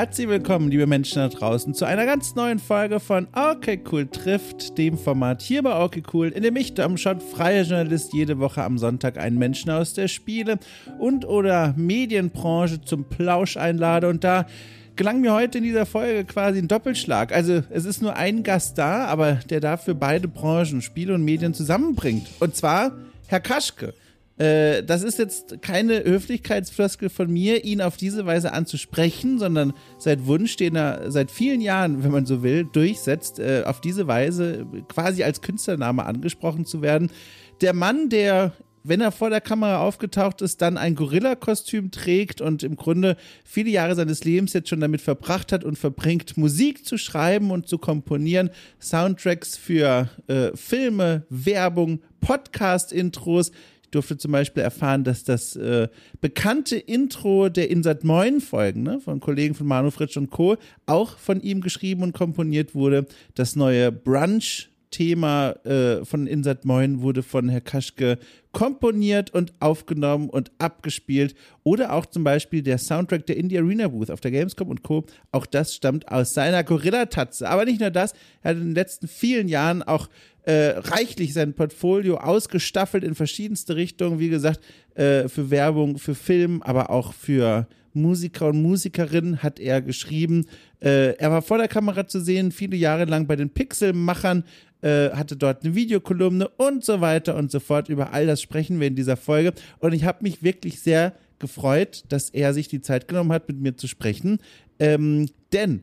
Herzlich willkommen, liebe Menschen da draußen, zu einer ganz neuen Folge von Okay Cool trifft, dem Format hier bei Okay Cool, in dem ich, Dom Schott, freier Journalist, jede Woche am Sonntag einen Menschen aus der Spiele- und oder Medienbranche zum Plausch einlade und da gelang mir heute in dieser Folge quasi ein Doppelschlag. Also es ist nur ein Gast da, aber der dafür beide Branchen, Spiele und Medien zusammenbringt. Und zwar Herr Kaschke. Äh, das ist jetzt keine Höflichkeitsfloskel von mir, ihn auf diese Weise anzusprechen, sondern seit Wunsch, den er seit vielen Jahren, wenn man so will, durchsetzt, äh, auf diese Weise quasi als Künstlername angesprochen zu werden. Der Mann, der wenn er vor der Kamera aufgetaucht ist, dann ein Gorilla-Kostüm trägt und im Grunde viele Jahre seines Lebens jetzt schon damit verbracht hat und verbringt, Musik zu schreiben und zu komponieren, Soundtracks für äh, Filme, Werbung, Podcast-Intros, durfte zum Beispiel erfahren, dass das äh, bekannte Intro der Insat Moin Folgen ne, von Kollegen von Manu Fritsch und Co. auch von ihm geschrieben und komponiert wurde. Das neue Brunch Thema äh, von Insat Moin wurde von Herr Kaschke komponiert und aufgenommen und abgespielt. Oder auch zum Beispiel der Soundtrack der Indie Arena Booth auf der Gamescom und Co. Auch das stammt aus seiner Gorilla-Tatze. Aber nicht nur das, er hat in den letzten vielen Jahren auch äh, reichlich sein Portfolio ausgestaffelt in verschiedenste Richtungen. Wie gesagt, äh, für Werbung, für Film, aber auch für Musiker und Musikerinnen hat er geschrieben. Äh, er war vor der Kamera zu sehen, viele Jahre lang bei den Pixelmachern, äh, hatte dort eine Videokolumne und so weiter und so fort. Über all das sprechen wir in dieser Folge. Und ich habe mich wirklich sehr gefreut, dass er sich die Zeit genommen hat, mit mir zu sprechen. Ähm, denn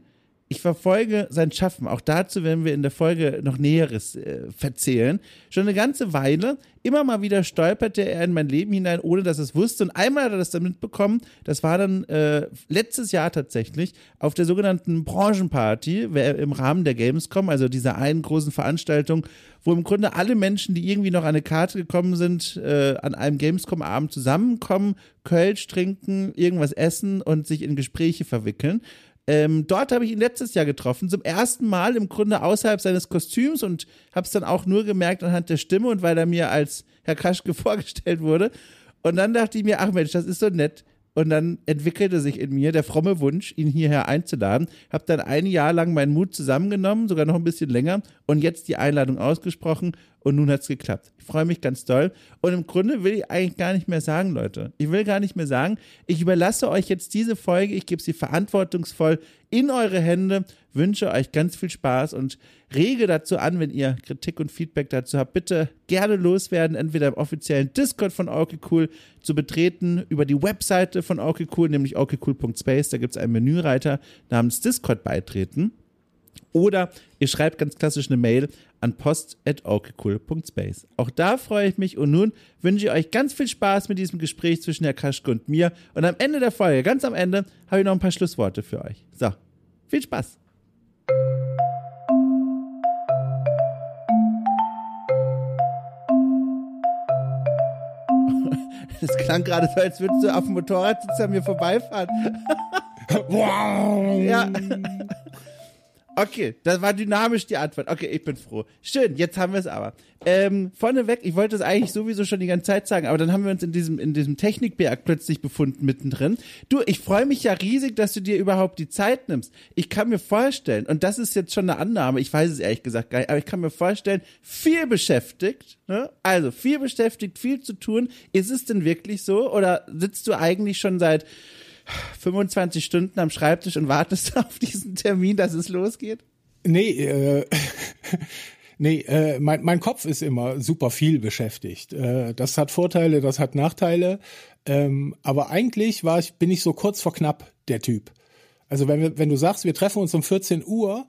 ich verfolge sein Schaffen. Auch dazu werden wir in der Folge noch Näheres äh, verzählen. Schon eine ganze Weile. Immer mal wieder stolperte er in mein Leben hinein, ohne dass es wusste. Und einmal hat er das dann mitbekommen. Das war dann äh, letztes Jahr tatsächlich auf der sogenannten Branchenparty im Rahmen der Gamescom, also dieser einen großen Veranstaltung, wo im Grunde alle Menschen, die irgendwie noch an eine Karte gekommen sind, äh, an einem Gamescom-Abend zusammenkommen, Kölsch trinken, irgendwas essen und sich in Gespräche verwickeln. Ähm, dort habe ich ihn letztes Jahr getroffen, zum ersten Mal im Grunde außerhalb seines Kostüms und habe es dann auch nur gemerkt anhand der Stimme und weil er mir als Herr Kaschke vorgestellt wurde. Und dann dachte ich mir, ach Mensch, das ist so nett. Und dann entwickelte sich in mir der fromme Wunsch, ihn hierher einzuladen. Habe dann ein Jahr lang meinen Mut zusammengenommen, sogar noch ein bisschen länger, und jetzt die Einladung ausgesprochen und nun hat es geklappt. Ich freue mich ganz doll. Und im Grunde will ich eigentlich gar nicht mehr sagen, Leute. Ich will gar nicht mehr sagen, ich überlasse euch jetzt diese Folge, ich gebe sie verantwortungsvoll in eure Hände, wünsche euch ganz viel Spaß und rege dazu an, wenn ihr Kritik und Feedback dazu habt, bitte gerne loswerden, entweder im offiziellen Discord von okay Cool zu betreten, über die Webseite von okay Cool, nämlich okcool.space, da gibt es einen Menüreiter namens Discord beitreten. Oder ihr schreibt ganz klassisch eine Mail an post.orkecool.space. Auch da freue ich mich und nun wünsche ich euch ganz viel Spaß mit diesem Gespräch zwischen Herr Kaschke und mir. Und am Ende der Folge, ganz am Ende, habe ich noch ein paar Schlussworte für euch. So, viel Spaß! Das klang gerade so, als würdest du auf dem Motorrad sitzen an mir vorbeifahren. wow! Ja. Okay, das war dynamisch die Antwort. Okay, ich bin froh. Schön, jetzt haben wir es aber. Ähm, vorneweg, ich wollte es eigentlich sowieso schon die ganze Zeit sagen, aber dann haben wir uns in diesem, in diesem Technikberg plötzlich befunden mittendrin. Du, ich freue mich ja riesig, dass du dir überhaupt die Zeit nimmst. Ich kann mir vorstellen, und das ist jetzt schon eine Annahme, ich weiß es ehrlich gesagt gar nicht, aber ich kann mir vorstellen, viel beschäftigt, ne? also viel beschäftigt, viel zu tun. Ist es denn wirklich so? Oder sitzt du eigentlich schon seit 25 Stunden am Schreibtisch und wartest auf diesen Termin, dass es losgeht? Nee, äh, nee, äh, mein, mein Kopf ist immer super viel beschäftigt. Äh, das hat Vorteile, das hat Nachteile. Ähm, aber eigentlich war ich, bin ich so kurz vor knapp der Typ. Also wenn, wir, wenn du sagst, wir treffen uns um 14 Uhr,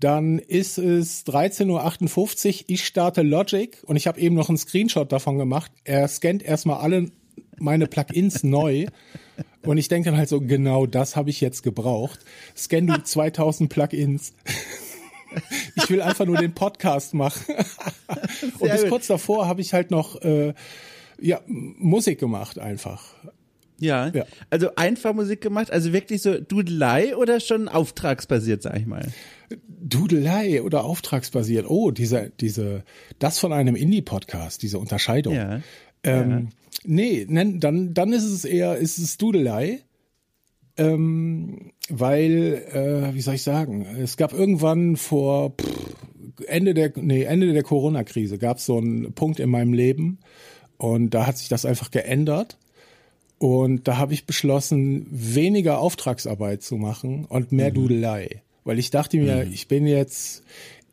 dann ist es 13.58 Uhr, ich starte Logic und ich habe eben noch einen Screenshot davon gemacht. Er scannt erstmal alle meine Plugins neu. Und ich denke dann halt so, genau das habe ich jetzt gebraucht. Scan du 2000 Plugins. ich will einfach nur den Podcast machen. und bis kurz davor habe ich halt noch äh, ja, Musik gemacht einfach. Ja. ja. Also einfach Musik gemacht, also wirklich so Dudelei oder schon auftragsbasiert, sag ich mal. Dudelei oder auftragsbasiert. Oh, diese, diese, das von einem Indie-Podcast, diese Unterscheidung. Ja. Ähm, ja. Nee, dann, dann ist es eher, ist es Dudelei. ähm, weil, äh, wie soll ich sagen, es gab irgendwann vor pff, Ende der, nee, Ende der Corona-Krise gab es so einen Punkt in meinem Leben und da hat sich das einfach geändert. Und da habe ich beschlossen, weniger Auftragsarbeit zu machen und mehr mhm. Dudelei. Weil ich dachte mir, mhm. ich bin jetzt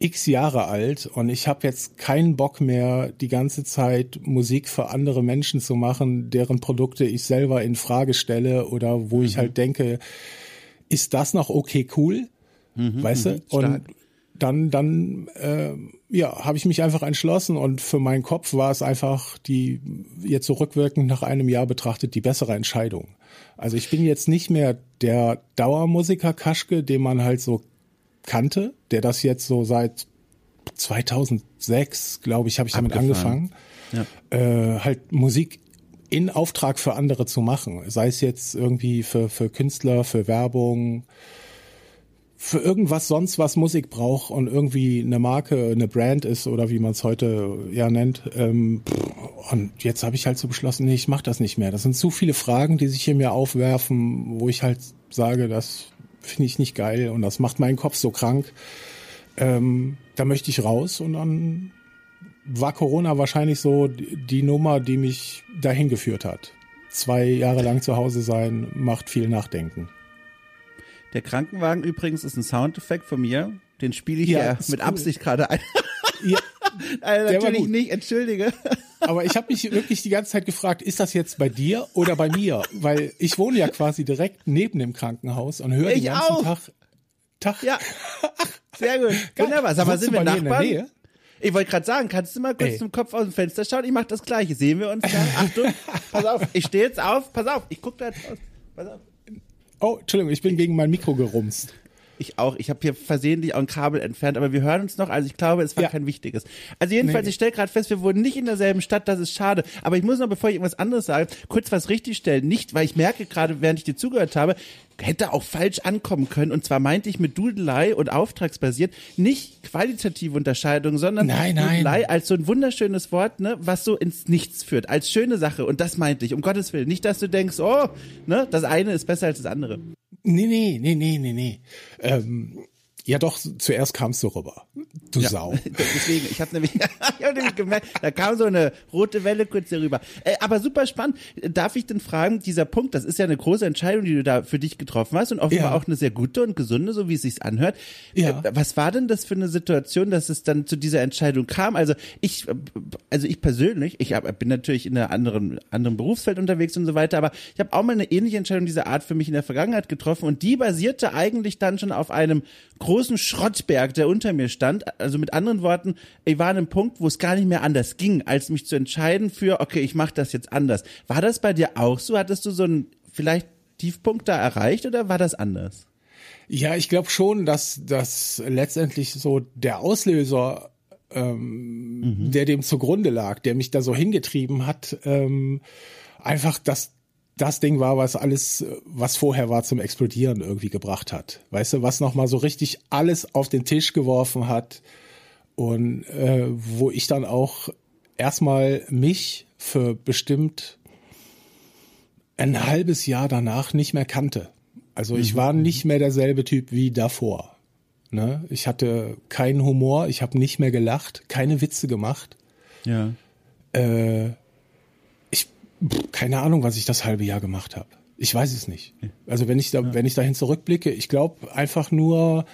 x Jahre alt und ich habe jetzt keinen Bock mehr, die ganze Zeit Musik für andere Menschen zu machen, deren Produkte ich selber in Frage stelle oder wo mhm. ich halt denke, ist das noch okay cool? Mhm, weißt du? Mhm. Und dann, dann äh, ja, habe ich mich einfach entschlossen und für meinen Kopf war es einfach die jetzt so rückwirkend nach einem Jahr betrachtet die bessere Entscheidung. Also ich bin jetzt nicht mehr der Dauermusiker Kaschke, den man halt so kannte, der das jetzt so seit 2006, glaube ich, habe ich damit angefangen, ja. äh, halt Musik in Auftrag für andere zu machen. Sei es jetzt irgendwie für, für Künstler, für Werbung, für irgendwas sonst, was Musik braucht und irgendwie eine Marke, eine Brand ist oder wie man es heute ja nennt. Ähm, und jetzt habe ich halt so beschlossen, nee, ich mache das nicht mehr. Das sind zu viele Fragen, die sich hier mir aufwerfen, wo ich halt sage, das finde ich nicht geil und das macht meinen Kopf so krank. Ähm, da möchte ich raus und dann war Corona wahrscheinlich so die Nummer, die mich dahin geführt hat. Zwei Jahre lang zu Hause sein macht viel Nachdenken. Der Krankenwagen übrigens ist ein Soundeffekt von mir. Den spiele ich ja, ja mit cool. Absicht gerade ein. Ja, also natürlich nicht, entschuldige. Aber ich habe mich wirklich die ganze Zeit gefragt, ist das jetzt bei dir oder bei mir? Weil ich wohne ja quasi direkt neben dem Krankenhaus und höre den ganzen auch. Tag. Tag. Ja. Sehr gut. Wunderbar. Sag mal, sind wir Nachbarn? Ich wollte gerade sagen, kannst du mal kurz Ey. zum Kopf aus dem Fenster schauen? Ich mache das Gleiche. Sehen wir uns da? Achtung, pass auf. Ich stehe jetzt auf. Pass auf. Ich gucke da jetzt raus. Pass auf. Oh, Entschuldigung, ich bin gegen mein Mikro gerumst. Ich auch. Ich habe hier versehentlich auch ein Kabel entfernt, aber wir hören uns noch. Also ich glaube, es war ja. kein wichtiges. Also jedenfalls, nee. ich stelle gerade fest, wir wurden nicht in derselben Stadt. Das ist schade. Aber ich muss noch, bevor ich irgendwas anderes sage, kurz was richtigstellen. Nicht, weil ich merke gerade, während ich dir zugehört habe, hätte auch falsch ankommen können. Und zwar meinte ich mit Dudelei und auftragsbasiert nicht qualitative Unterscheidung, sondern nein, nein. Dudelei als so ein wunderschönes Wort, ne, was so ins Nichts führt, als schöne Sache. Und das meinte ich, um Gottes Willen. Nicht, dass du denkst, oh, ne, das eine ist besser als das andere. Nee, nee, nee, nee, nee, nee. Ähm, ja, doch, zuerst kamst du rüber. Du ja, Sau. Deswegen, ich habe nämlich, ich hab nämlich gemerkt, da kam so eine rote Welle kurz hier rüber. Äh, aber super spannend. Darf ich denn fragen, dieser Punkt, das ist ja eine große Entscheidung, die du da für dich getroffen hast und offenbar ja. auch eine sehr gute und gesunde, so wie es sich anhört. Ja. Äh, was war denn das für eine Situation, dass es dann zu dieser Entscheidung kam? Also ich, also ich persönlich, ich hab, bin natürlich in einem anderen, anderen Berufsfeld unterwegs und so weiter, aber ich habe auch mal eine ähnliche Entscheidung dieser Art für mich in der Vergangenheit getroffen und die basierte eigentlich dann schon auf einem großen Schrottberg, der unter mir stand. Also mit anderen Worten, ich war an einem Punkt, wo es gar nicht mehr anders ging, als mich zu entscheiden für, okay, ich mache das jetzt anders. War das bei dir auch so? Hattest du so einen vielleicht Tiefpunkt da erreicht oder war das anders? Ja, ich glaube schon, dass das letztendlich so der Auslöser, ähm, mhm. der dem zugrunde lag, der mich da so hingetrieben hat, ähm, einfach das das Ding war, was alles, was vorher war, zum Explodieren irgendwie gebracht hat. Weißt du, was nochmal so richtig alles auf den Tisch geworfen hat und äh, wo ich dann auch erstmal mich für bestimmt ein halbes Jahr danach nicht mehr kannte. Also ich mhm. war nicht mehr derselbe Typ wie davor. Ne? Ich hatte keinen Humor, ich habe nicht mehr gelacht, keine Witze gemacht. Ja. Äh, keine Ahnung, was ich das halbe Jahr gemacht habe. Ich weiß es nicht. Also wenn ich da, ja. wenn ich dahin zurückblicke, ich glaube einfach nur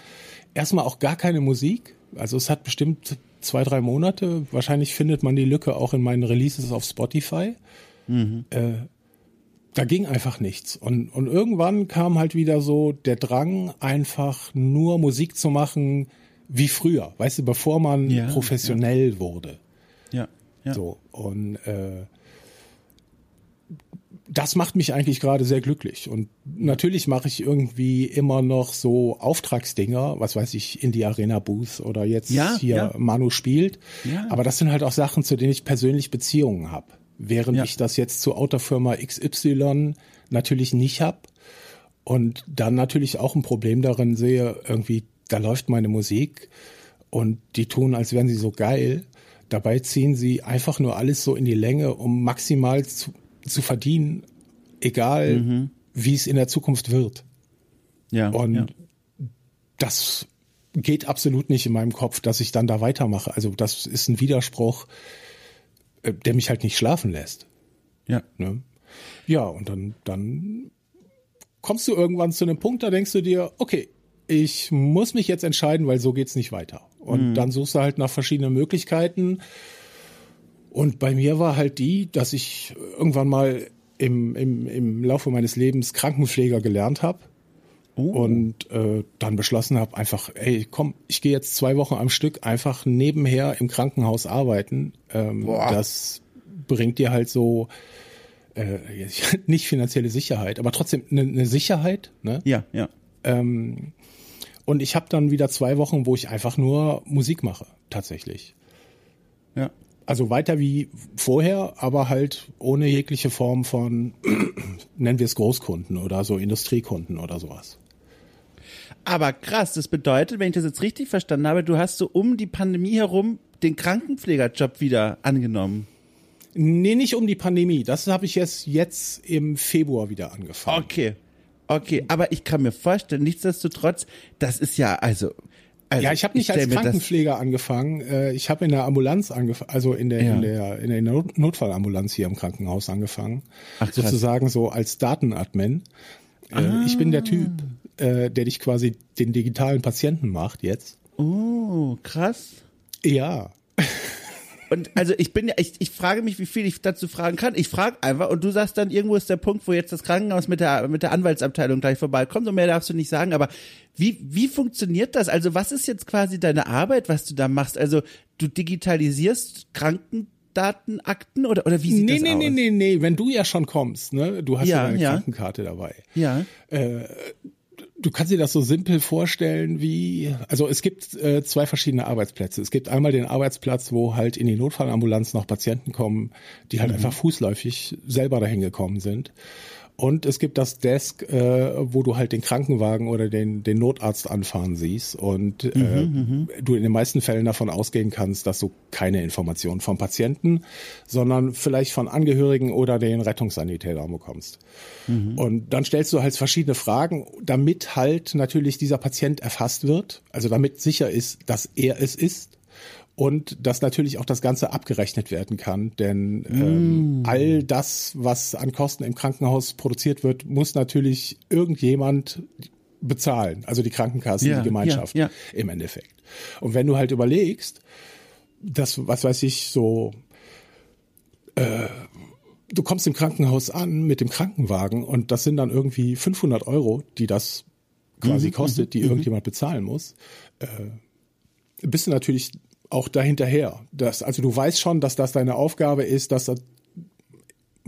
erstmal auch gar keine Musik. Also es hat bestimmt zwei, drei Monate. Wahrscheinlich findet man die Lücke auch in meinen Releases auf Spotify. Mhm. Äh, da ging einfach nichts. Und, und irgendwann kam halt wieder so der Drang, einfach nur Musik zu machen wie früher, weißt du, bevor man ja, professionell ja. wurde. Ja, ja. So. Und äh, das macht mich eigentlich gerade sehr glücklich. Und natürlich mache ich irgendwie immer noch so Auftragsdinger, was weiß ich, in die Arena Booth oder jetzt ja, hier ja. Manu spielt. Ja. Aber das sind halt auch Sachen, zu denen ich persönlich Beziehungen habe. Während ich das jetzt zu Autofirma XY natürlich nicht habe. Und dann natürlich auch ein Problem darin sehe, irgendwie, da läuft meine Musik und die tun, als wären sie so geil. Dabei ziehen sie einfach nur alles so in die Länge, um maximal zu, zu verdienen, egal mhm. wie es in der Zukunft wird. Ja. Und ja. das geht absolut nicht in meinem Kopf, dass ich dann da weitermache. Also das ist ein Widerspruch, äh, der mich halt nicht schlafen lässt. Ja. Ne? Ja, und dann, dann kommst du irgendwann zu einem Punkt, da denkst du dir, okay, ich muss mich jetzt entscheiden, weil so geht's nicht weiter. Und mhm. dann suchst du halt nach verschiedenen Möglichkeiten. Und bei mir war halt die, dass ich irgendwann mal im, im, im Laufe meines Lebens Krankenpfleger gelernt habe. Oh. Und äh, dann beschlossen habe, einfach, ey, komm, ich gehe jetzt zwei Wochen am Stück einfach nebenher im Krankenhaus arbeiten. Ähm, das bringt dir halt so äh, nicht finanzielle Sicherheit, aber trotzdem eine, eine Sicherheit. Ne? Ja, ja. Ähm, und ich habe dann wieder zwei Wochen, wo ich einfach nur Musik mache, tatsächlich. Ja. Also weiter wie vorher, aber halt ohne jegliche Form von, nennen wir es Großkunden oder so Industriekunden oder sowas. Aber krass, das bedeutet, wenn ich das jetzt richtig verstanden habe, du hast so um die Pandemie herum den Krankenpflegerjob wieder angenommen. Nee, nicht um die Pandemie. Das habe ich jetzt, jetzt im Februar wieder angefangen. Okay. Okay, aber ich kann mir vorstellen, nichtsdestotrotz, das ist ja, also also, ja, ich habe nicht ich als Krankenpfleger angefangen. Äh, ich habe in der Ambulanz angefangen, also in der, ja. in der in der Notfallambulanz hier im Krankenhaus angefangen. Ach, sozusagen so als Datenadmin. Ah. Ich bin der Typ, äh, der dich quasi den digitalen Patienten macht jetzt. Oh, krass. Ja. Und also ich bin ja, ich, ich frage mich, wie viel ich dazu fragen kann. Ich frage einfach und du sagst dann, irgendwo ist der Punkt, wo jetzt das Krankenhaus mit der, mit der Anwaltsabteilung gleich vorbeikommt und mehr darfst du nicht sagen. Aber wie, wie funktioniert das? Also was ist jetzt quasi deine Arbeit, was du da machst? Also du digitalisierst Krankendatenakten oder, oder wie sieht nee, das nee, aus? Nee, nee, nee, nee, wenn du ja schon kommst, ne, du hast ja, ja deine ja. Krankenkarte dabei. Ja. Äh, du kannst dir das so simpel vorstellen wie, also es gibt äh, zwei verschiedene Arbeitsplätze. Es gibt einmal den Arbeitsplatz, wo halt in die Notfallambulanz noch Patienten kommen, die halt mhm. einfach fußläufig selber dahin gekommen sind. Und es gibt das Desk, äh, wo du halt den Krankenwagen oder den, den Notarzt anfahren siehst und äh, mhm, mhm, du in den meisten Fällen davon ausgehen kannst, dass du keine Informationen vom Patienten, sondern vielleicht von Angehörigen oder den Rettungssanitätern bekommst. Mhm. Und dann stellst du halt verschiedene Fragen, damit halt natürlich dieser Patient erfasst wird, also damit sicher ist, dass er es ist und dass natürlich auch das Ganze abgerechnet werden kann. Denn ähm, mm. all das, was an Kosten im Krankenhaus produziert wird, muss natürlich irgendjemand bezahlen. Also die Krankenkasse, ja, die Gemeinschaft ja, ja. im Endeffekt. Und wenn du halt überlegst, dass, was weiß ich, so, äh, du kommst im Krankenhaus an mit dem Krankenwagen und das sind dann irgendwie 500 Euro, die das quasi mhm, kostet, die mhm, mhm. irgendjemand bezahlen muss, äh, bist du natürlich auch dahinterher. Das, also du weißt schon, dass das deine Aufgabe ist, dass das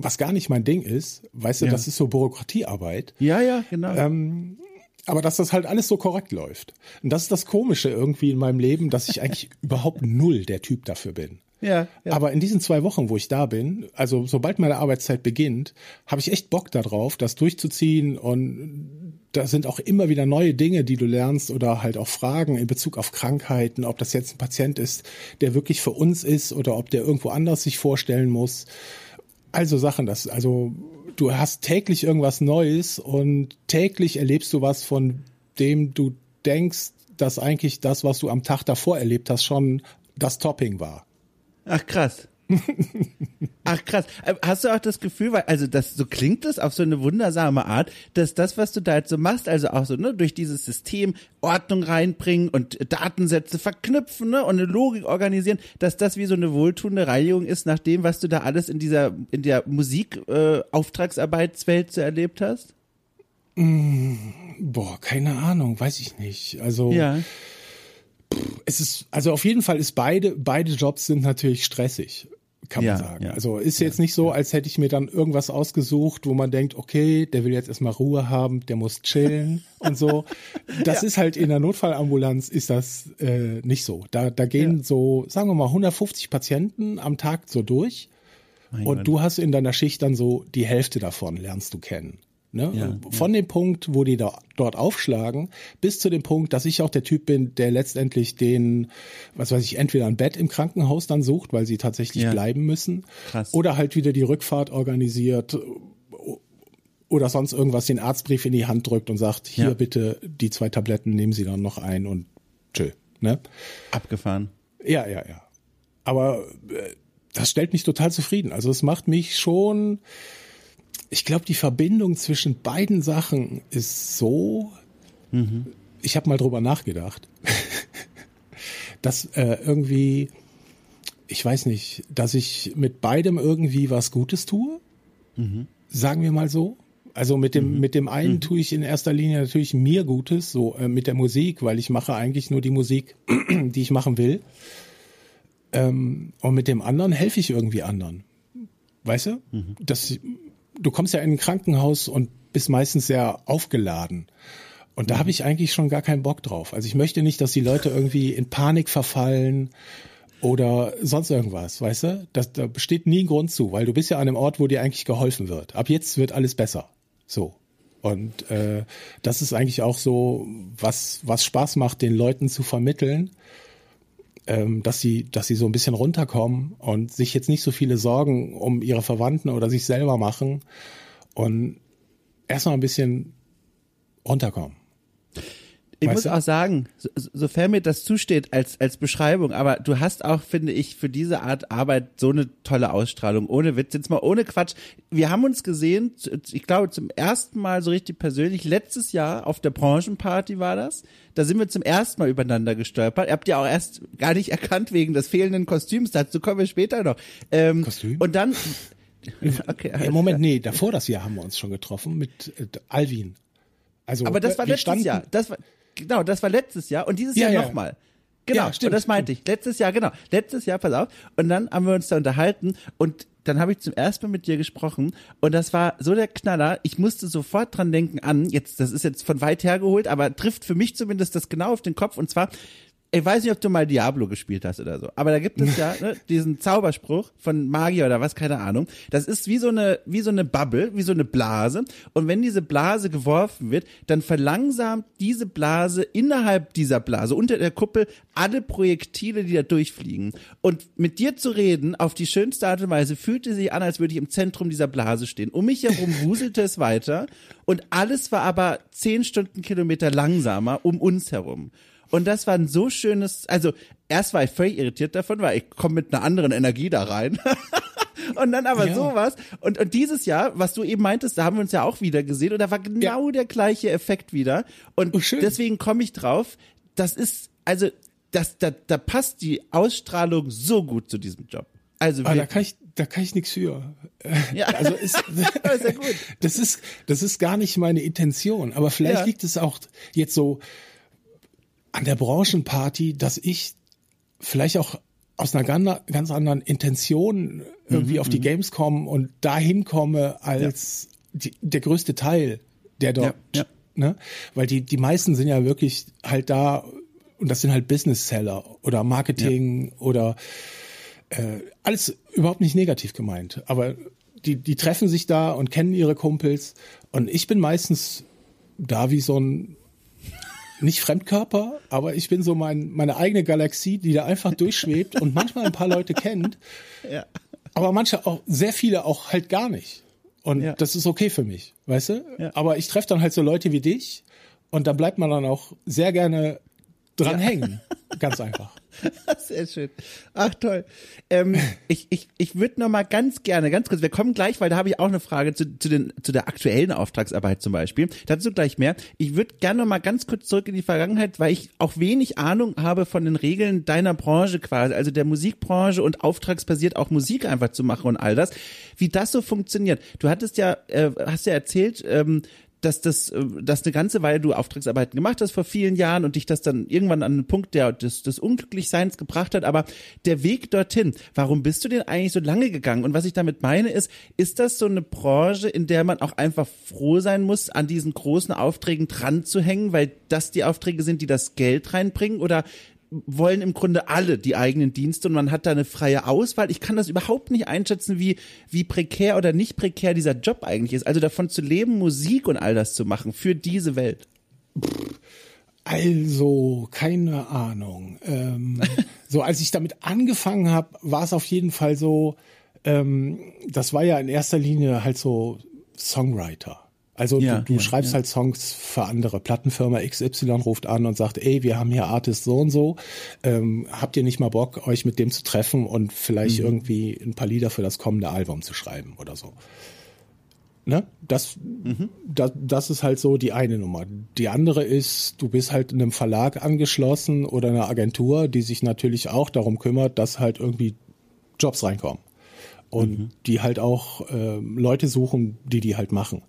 was gar nicht mein Ding ist, weißt du, ja. das ist so Bürokratiearbeit. Ja, ja, genau. Ähm, aber dass das halt alles so korrekt läuft. Und das ist das Komische irgendwie in meinem Leben, dass ich eigentlich überhaupt null der Typ dafür bin. Ja, ja. Aber in diesen zwei Wochen, wo ich da bin, also sobald meine Arbeitszeit beginnt, habe ich echt Bock darauf, das durchzuziehen und da sind auch immer wieder neue Dinge, die du lernst oder halt auch Fragen in Bezug auf Krankheiten, ob das jetzt ein Patient ist, der wirklich für uns ist oder ob der irgendwo anders sich vorstellen muss. Also Sachen, das, also du hast täglich irgendwas Neues und täglich erlebst du was, von dem du denkst, dass eigentlich das, was du am Tag davor erlebt hast, schon das Topping war. Ach krass. Ach krass. Äh, hast du auch das Gefühl, weil, also das, so klingt es auf so eine wundersame Art, dass das, was du da jetzt so machst, also auch so, ne, durch dieses System Ordnung reinbringen und Datensätze verknüpfen, ne, und eine Logik organisieren, dass das wie so eine wohltuende Reinigung ist nach dem, was du da alles in dieser, in der Musik, äh, Auftragsarbeitswelt so erlebt hast? Mm, boah, keine Ahnung, weiß ich nicht. Also, ja es ist, also auf jeden Fall ist beide, beide Jobs sind natürlich stressig kann man sagen. Ja. Also ist jetzt nicht so, als hätte ich mir dann irgendwas ausgesucht, wo man denkt, okay, der will jetzt erstmal Ruhe haben, der muss chillen und so. Das ja. ist halt in der Notfallambulanz ist das äh, nicht so. Da, da gehen so, sagen wir mal, 150 Patienten am Tag so durch. Mein und Gott. du hast in deiner Schicht dann so die Hälfte davon lernst du kennen. Ne? Ja, Von ja. dem Punkt, wo die da, dort aufschlagen, bis zu dem Punkt, dass ich auch der Typ bin, der letztendlich den, was weiß ich, entweder ein Bett im Krankenhaus dann sucht, weil sie tatsächlich ja. bleiben müssen, Krass. oder halt wieder die Rückfahrt organisiert oder sonst irgendwas den Arztbrief in die Hand drückt und sagt, hier bitte die zwei Tabletten, nehmen Sie dann noch ein und tschö. Ne? Abgefahren. Ja, ja, ja. Aber äh, das stellt mich total zufrieden. Also es macht mich schon, ich glaube, die Verbindung zwischen beiden Sachen ist so, ich habe mal drüber nachgedacht, dass äh, irgendwie, ich weiß nicht, dass ich mit beidem irgendwie was Gutes tue, sagen wir mal so. Also mit dem mit dem einen tue ich in erster Linie natürlich mir Gutes, so äh, mit der Musik, weil ich mache eigentlich nur die Musik, die ich machen will. Ähm, und mit dem anderen helfe ich irgendwie anderen. Weißt du? Das, du kommst ja in ein Krankenhaus und bist meistens sehr aufgeladen. Und da habe ich eigentlich schon gar keinen Bock drauf. Also ich möchte nicht, dass die Leute irgendwie in Panik verfallen oder sonst irgendwas, weißt du? Das, da besteht nie ein Grund zu, weil du bist ja an einem Ort, wo dir eigentlich geholfen wird. Ab jetzt wird alles besser. So. Und äh, das ist eigentlich auch so, was, was Spaß macht, den Leuten zu vermitteln, ähm, dass sie, dass sie so ein bisschen runterkommen und sich jetzt nicht so viele Sorgen um ihre Verwandten oder sich selber machen und erstmal ein bisschen runterkommen. Ich Weißt muss du? auch sagen, so, sofern mir das zusteht als, als Beschreibung, aber du hast auch, finde ich, für diese Art Arbeit so eine tolle Ausstrahlung. Ohne Witz, jetzt mal ohne Quatsch. Wir haben uns gesehen, ich glaube zum ersten Mal so richtig persönlich, letztes Jahr auf der Branchenparty war das. Da sind wir zum ersten Mal übereinander gestolpert. Ihr habt ja auch erst gar nicht erkannt wegen des fehlenden Kostüms, dazu kommen wir später noch. Ähm, Kostüm? Und dann, okay, Ja, Moment, nee, davor das Jahr haben wir uns schon getroffen mit äh, Alvin. Also, Aber das äh, war letztes standen- Jahr. Das war, genau, das war letztes Jahr und dieses Ja, Jahr ja. nochmal. Genau, Ja, stimmt, und das meinte ich. Letztes Jahr, genau. Letztes Jahr, pass auf. Und dann haben wir uns da unterhalten und dann habe ich zum ersten Mal mit dir gesprochen und das war so der Knaller. Ich musste sofort dran denken an, jetzt, das ist jetzt von weit hergeholt, aber trifft für mich zumindest das genau auf den Kopf und zwar, ich weiß nicht, ob du mal Diablo gespielt hast oder so, aber da gibt es ja ne, diesen Zauberspruch von Magier oder was, keine Ahnung. Das ist wie so eine, wie so eine Bubble, wie so eine Blase. Und wenn diese Blase geworfen wird, dann verlangsamt diese Blase innerhalb dieser Blase, unter der Kuppel, alle Projektile, die da durchfliegen. Und mit dir zu reden, auf die schönste Art und Weise, fühlte sich an, als würde ich im Zentrum dieser Blase stehen. Um mich herum wuselte es weiter und alles war aber zehn Stundenkilometer langsamer um uns herum. Und das war ein so schönes, also erst war ich völlig irritiert davon, weil ich komme mit einer anderen Energie da rein. und dann aber Ja. sowas. Und, und dieses Jahr, was du eben meintest, da haben wir uns ja auch wieder gesehen und da war genau der gleiche Effekt wieder. Und Oh, deswegen komme ich drauf, das ist, also, das, da, da passt die Ausstrahlung so gut zu diesem Job. Also Ah, da kann ich, da kann ich nichts für. ja. Also ist, Das ist ja gut. das ist, das ist gar nicht meine Intention. Aber vielleicht Ja. liegt es auch jetzt so an der Branchenparty, dass ich vielleicht auch aus einer ganz, anderen Intention irgendwie auf die Gamescom und dahin komme als die, der größte Teil, der dort, Ja, ja. ne? Weil die, die meisten sind ja wirklich halt da und das sind halt Business-Seller oder Marketing oder äh, alles überhaupt nicht negativ gemeint, aber die, die treffen sich da und kennen ihre Kumpels und ich bin meistens da wie so ein nicht Fremdkörper, aber ich bin so mein, meine eigene Galaxie, die da einfach durchschwebt und manchmal ein paar Leute kennt, Ja. aber manche auch, sehr viele auch halt gar nicht. Und Ja. das ist okay für mich, weißt du? Ja. Aber ich treffe dann halt so Leute wie dich und da bleibt man dann auch sehr gerne dran hängen. Ganz einfach. Sehr schön. Ach toll. Ähm, ich ich, ich würde noch mal ganz gerne, ganz kurz, wir kommen gleich, weil da habe ich auch eine Frage zu, zu, den, zu der aktuellen Auftragsarbeit zum Beispiel. Dazu gleich mehr. Ich würde gerne noch mal ganz kurz zurück in die Vergangenheit, weil ich auch wenig Ahnung habe von den Regeln deiner Branche quasi, also der Musikbranche und auftragsbasiert auch Musik einfach zu machen und all das. Wie das so funktioniert. Du hattest ja, äh, hast ja erzählt, ähm, dass das, äh, dass eine ganze Weile du Auftragsarbeiten gemacht hast vor vielen Jahren und dich das dann irgendwann an einen Punkt der, des, des Unglücklichseins gebracht hat. Aber der Weg dorthin, warum bist du denn eigentlich so lange gegangen? Und was ich damit meine ist, ist das so eine Branche, in der man auch einfach froh sein muss, an diesen großen Aufträgen dran zu hängen, weil das die Aufträge sind, die das Geld reinbringen? Oder wollen im Grunde alle die eigenen Dienste und man hat da eine freie Auswahl. Ich kann das überhaupt nicht einschätzen, wie, wie prekär oder nicht prekär dieser Job eigentlich ist. Also davon zu leben, Musik und all das zu machen für diese Welt. Also, keine Ahnung. Ähm, so, als ich damit angefangen habe, war es auf jeden Fall so, ähm, das war ja in erster Linie halt so Songwriter. Also Ja, du, du ja, schreibst ja. halt Songs für andere. Plattenfirma XY ruft an und sagt, ey, wir haben hier Artist so und so. Ähm, habt ihr nicht mal Bock, euch mit dem zu treffen und vielleicht Mhm. irgendwie ein paar Lieder für das kommende Album zu schreiben oder so? Ne? Das, Mhm. das, das ist halt so die eine Nummer. Die andere ist, du bist halt in einem Verlag angeschlossen oder einer Agentur, die sich natürlich auch darum kümmert, dass halt irgendwie Jobs reinkommen. Und Mhm. die halt auch ähm, Leute suchen, die die halt machen.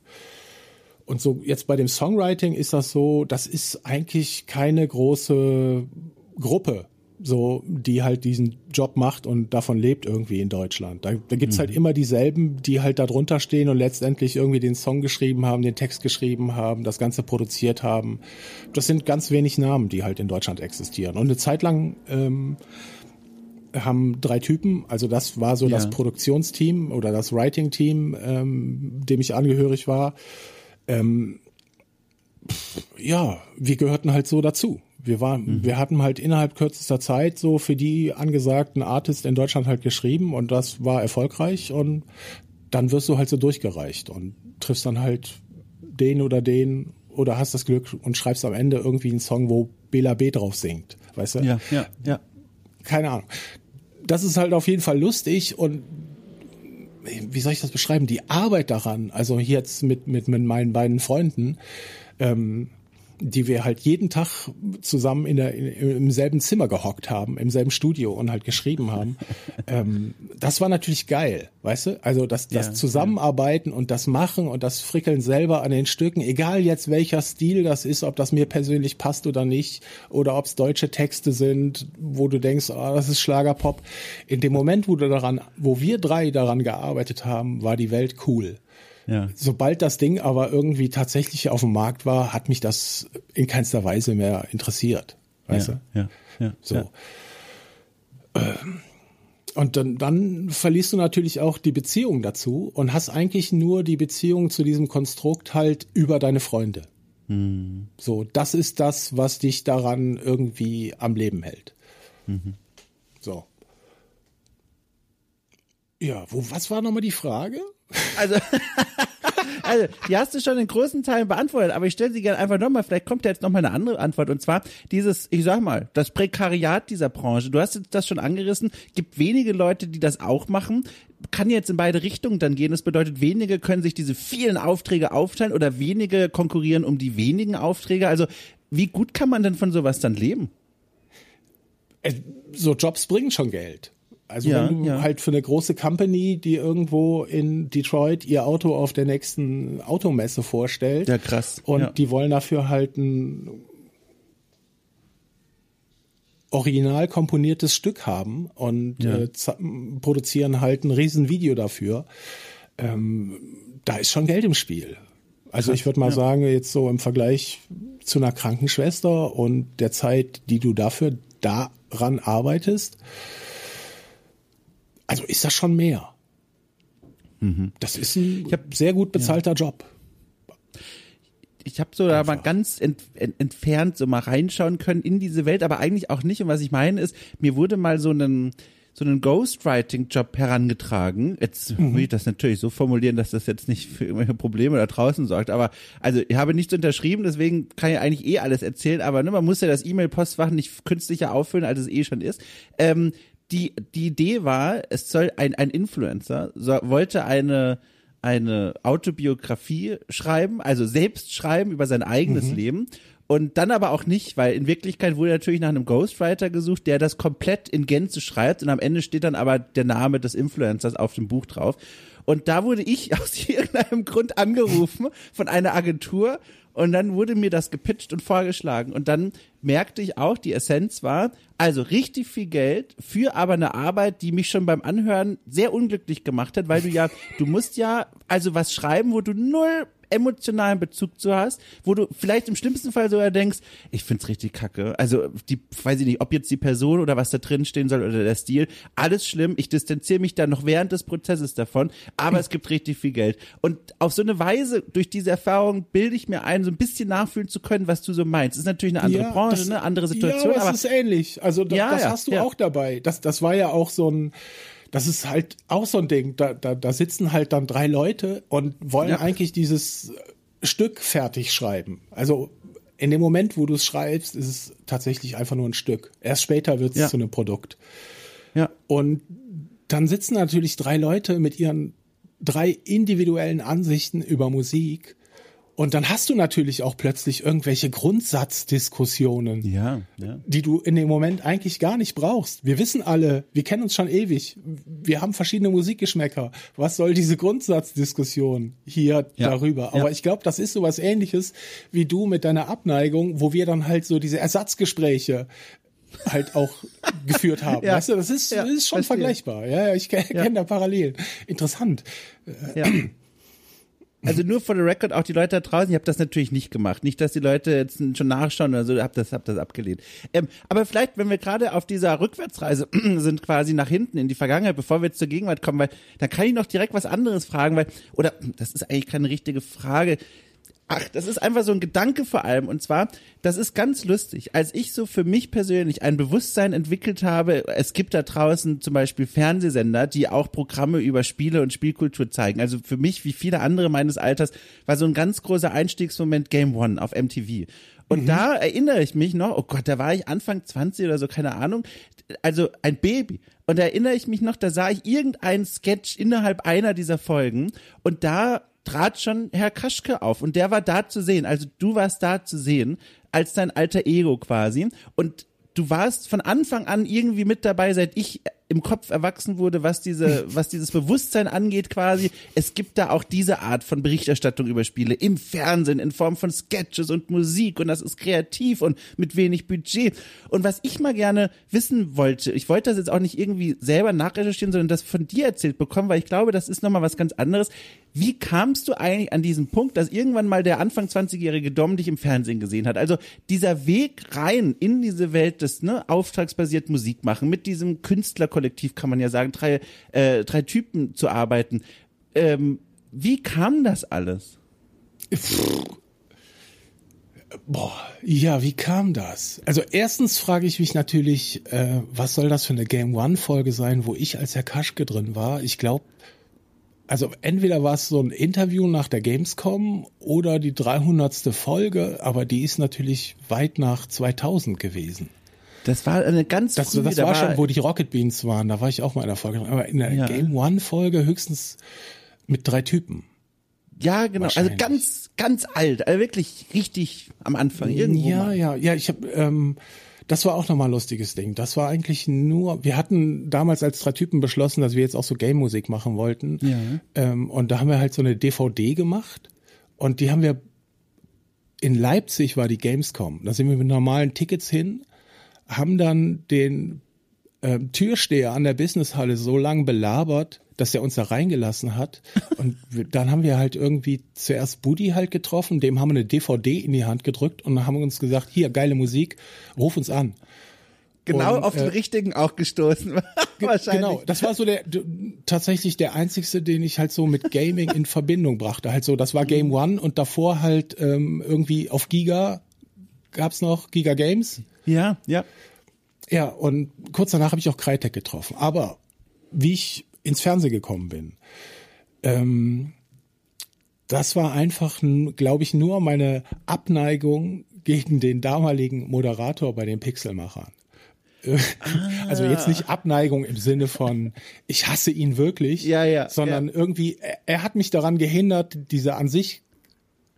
Und so jetzt bei dem Songwriting ist das so, das ist eigentlich keine große Gruppe, so die halt diesen Job macht und davon lebt irgendwie in Deutschland. Da, da gibt's halt immer dieselben, die halt da drunter stehen und letztendlich irgendwie den Song geschrieben haben, den Text geschrieben haben, das Ganze produziert haben. Das sind ganz wenig Namen, die halt in Deutschland existieren. Und eine Zeit lang ähm, haben drei Typen, also das war so Ja. das Produktionsteam oder das Writing-Team, ähm, dem ich angehörig war. Ähm, ja, wir gehörten halt so dazu. Wir waren, wir hatten halt innerhalb kürzester Zeit so für die angesagten Artists in Deutschland halt geschrieben und das war erfolgreich und dann wirst du halt so durchgereicht und triffst dann halt den oder den oder hast das Glück und schreibst am Ende irgendwie einen Song, wo Bela B drauf singt, weißt du? Ja, ja, ja. keine Ahnung. Das ist halt auf jeden Fall lustig und wie soll ich das beschreiben? Die Arbeit daran, also jetzt mit, mit, mit meinen beiden Freunden, ähm, die wir halt jeden Tag zusammen in der, in, im selben Zimmer gehockt haben, im selben Studio und halt geschrieben haben. ähm, das war natürlich geil, weißt du? Also das, das Ja, Zusammenarbeiten und das Machen und das Frickeln selber an den Stücken, egal jetzt welcher Stil das ist, ob das mir persönlich passt oder nicht, oder ob es deutsche Texte sind, wo du denkst, ah, das ist Schlagerpop. In dem Moment, wo du daran, wo wir drei daran gearbeitet haben, war die Welt cool. Ja. Sobald das Ding aber irgendwie tatsächlich auf dem Markt war, hat mich das in keinster Weise mehr interessiert. Weißt ja, du? ja, ja, So. ja. Und dann, dann verlierst du natürlich auch die Beziehung dazu und hast eigentlich nur die Beziehung zu diesem Konstrukt halt über deine Freunde. So, das ist das, was dich daran irgendwie am Leben hält. So. Ja, wo, was war nochmal die Frage? Also, also, die hast du schon in großen Teilen beantwortet, aber ich stelle sie gerne einfach nochmal, vielleicht kommt da jetzt nochmal eine andere Antwort. Und zwar dieses, ich sag mal, das Prekariat dieser Branche. Du hast jetzt das schon angerissen, gibt wenige Leute, die das auch machen. Kann jetzt in beide Richtungen dann gehen. Das bedeutet, wenige können sich diese vielen Aufträge aufteilen oder wenige konkurrieren um die wenigen Aufträge. Also, wie gut kann man denn von sowas dann leben? Äh, so Jobs bringen schon Geld. Also Ja, wenn du ja. halt für eine große Company, die irgendwo in Detroit ihr Auto auf der nächsten Automesse vorstellt. Ja, krass. Und Ja. die wollen dafür halt ein original komponiertes Stück haben und äh, produzieren halt ein riesen Video dafür. Ähm, da ist schon Geld im Spiel. Also ich würde mal sagen, jetzt so im Vergleich zu einer Krankenschwester und der Zeit, die du dafür daran arbeitest, also ist das schon mehr. Das ist ein sehr gut bezahlter Job. ich habe so da mal ganz ent, ent, entfernt so mal reinschauen können in diese Welt, aber eigentlich auch nicht. Und was ich meine ist, mir wurde mal so einen so einen Ghostwriting-Job herangetragen. Jetzt Mhm. will ich das natürlich so formulieren, dass das jetzt nicht für irgendwelche Probleme da draußen sorgt. Aber also ich habe nichts unterschrieben, deswegen kann ich eigentlich eh alles erzählen. Aber ne, man muss ja das E-Mail-Postfach nicht künstlicher auffüllen, als es eh schon ist. Ähm, die, die Idee war, es soll ein, ein Influencer so, wollte eine eine Autobiografie schreiben, also selbst schreiben über sein eigenes Leben. Und dann aber auch nicht, weil in Wirklichkeit wurde natürlich nach einem Ghostwriter gesucht, der das komplett in Gänze schreibt. Und am Ende steht dann aber der Name des Influencers auf dem Buch drauf. Und da wurde ich aus irgendeinem Grund angerufen von einer Agentur und dann wurde mir das gepitcht und vorgeschlagen. Und dann merkte ich auch, die Essenz war, also richtig viel Geld für aber eine Arbeit, die mich schon beim Anhören sehr unglücklich gemacht hat, weil du ja, du musst ja also was schreiben, wo du null emotionalen Bezug zu hast, wo du vielleicht im schlimmsten Fall sogar denkst, ich find's richtig kacke. Also die, weiß ich nicht, ob jetzt die Person oder was da drin stehen soll oder der Stil, alles schlimm. Ich distanziere mich dann noch während des Prozesses davon, aber es gibt richtig viel Geld. Und auf so eine Weise, durch diese Erfahrung, bilde ich mir ein, so ein bisschen nachfühlen zu können, was du so meinst. Das ist natürlich eine andere Branche, das- eine andere Situation, Ja, aber, es ist ähnlich. Also da, Ja, das ja, hast du ja. auch dabei. Das, das war ja auch so ein, das ist halt auch so ein Ding. Da, da, da sitzen halt dann drei Leute und wollen Ja. eigentlich dieses Stück fertig schreiben. Also in dem Moment, wo du es schreibst, ist es tatsächlich einfach nur ein Stück. Erst später wird es ja. zu einem Produkt. Ja. Und dann sitzen natürlich drei Leute mit ihren drei individuellen Ansichten über Musik und dann hast du natürlich auch plötzlich irgendwelche Grundsatzdiskussionen, ja, ja. die du in dem Moment eigentlich gar nicht brauchst. Wir wissen alle, wir kennen uns schon ewig, wir haben verschiedene Musikgeschmäcker. Was soll diese Grundsatzdiskussion hier ja, darüber? Aber ich glaube, das ist sowas ähnliches wie du mit deiner Abneigung, wo wir dann halt so diese Ersatzgespräche halt auch geführt haben. ja. Weißt du, das ist, ja, ist schon verstehe. vergleichbar. Ja, ich kenne ja. da Parallelen. Interessant. Ja. Also nur for the record, auch die Leute da draußen, ich habe das natürlich nicht gemacht. Nicht, dass die Leute jetzt schon nachschauen oder so, hab das, hab das abgelehnt. Ähm, aber vielleicht, wenn wir gerade auf dieser Rückwärtsreise sind, quasi nach hinten in die Vergangenheit, bevor wir jetzt zur Gegenwart kommen, weil dann kann ich noch direkt was anderes fragen, weil, oder das ist eigentlich keine richtige Frage. Ach, das ist einfach so ein Gedanke vor allem. Und zwar, das ist ganz lustig. Als ich so für mich persönlich ein Bewusstsein entwickelt habe, es gibt da draußen zum Beispiel Fernsehsender, die auch Programme über Spiele und Spielkultur zeigen. Also für mich, wie viele andere meines Alters, war so ein ganz großer Einstiegsmoment Game One auf MTV. Und mhm. da erinnere ich mich noch, oh Gott, da war ich Anfang 20 oder so, keine Ahnung, also ein Baby. Und da erinnere ich mich noch, da sah ich irgendeinen Sketch innerhalb einer dieser Folgen und da trat schon Herr Kaschke auf und der war da zu sehen. Also du warst da zu sehen als dein alter Ego quasi und du warst von Anfang an irgendwie mit dabei, seit ich im Kopf erwachsen wurde, was diese, was dieses Bewusstsein angeht quasi. Es gibt da auch diese Art von Berichterstattung über Spiele im Fernsehen in Form von Sketches und Musik und das ist kreativ und mit wenig Budget. Und was ich mal gerne wissen wollte, ich wollte das jetzt auch nicht irgendwie selber nachrecherchieren, sondern das von dir erzählt bekommen, weil ich glaube, das ist nochmal was ganz anderes. Wie kamst du eigentlich an diesen Punkt, dass irgendwann mal der Anfang 20-jährige Dom dich im Fernsehen gesehen hat? Also dieser Weg rein in diese Welt des ne, auftragsbasiert Musik machen, mit diesem Künstlerkollektiv kann man ja sagen, drei, äh, drei Typen zu arbeiten. Ähm, wie kam das alles? Boah, ja, wie kam das? Also erstens frage ich mich natürlich, äh, was soll das für eine Game One Folge sein, wo ich als Herr Kaschke drin war? Ich glaube, also entweder war es so ein Interview nach der Gamescom oder die 300. Folge, aber die ist natürlich weit nach 2000 gewesen. Das war eine ganz Das, früh, das war, war schon, wo die Rocket Beans waren, da war ich auch mal in der Folge. Aber in der ja. Game One Folge höchstens mit drei Typen. Ja, genau. Also ganz, ganz alt, also wirklich richtig am Anfang. Irgendwo ja, mal. ja, ja. Ich habe ähm, das war auch nochmal ein lustiges Ding. Das war eigentlich nur, wir hatten damals als drei Typen beschlossen, dass wir jetzt auch so Game-Musik machen wollten. Ja. Ähm, und da haben wir halt so eine DVD gemacht und die haben wir in Leipzig war die Gamescom. Da sind wir mit normalen Tickets hin, haben dann den äh, Türsteher an der Businesshalle so lang belabert, dass er uns da reingelassen hat. Und dann haben wir halt irgendwie zuerst Buddy halt getroffen, dem haben wir eine DVD in die Hand gedrückt und haben uns gesagt, hier, geile Musik, ruf uns an. Genau und, auf den äh, richtigen auch gestoßen. Wahrscheinlich. Genau, das war so der tatsächlich der einzigste, den ich halt so mit Gaming in Verbindung brachte. Halt so, das war Game mhm. One und davor halt ähm, irgendwie auf Giga gab's noch Giga Games. Ja, ja. Ja, und kurz danach habe ich auch Crytek getroffen. Aber wie ich ins Fernsehen gekommen bin. Ähm, das war einfach, glaube ich, nur meine Abneigung gegen den damaligen Moderator bei den Pixelmachern. Ah. Also jetzt nicht Abneigung im Sinne von, ich hasse ihn wirklich, ja, ja, sondern ja. irgendwie, er, er, hat mich daran gehindert, diese an sich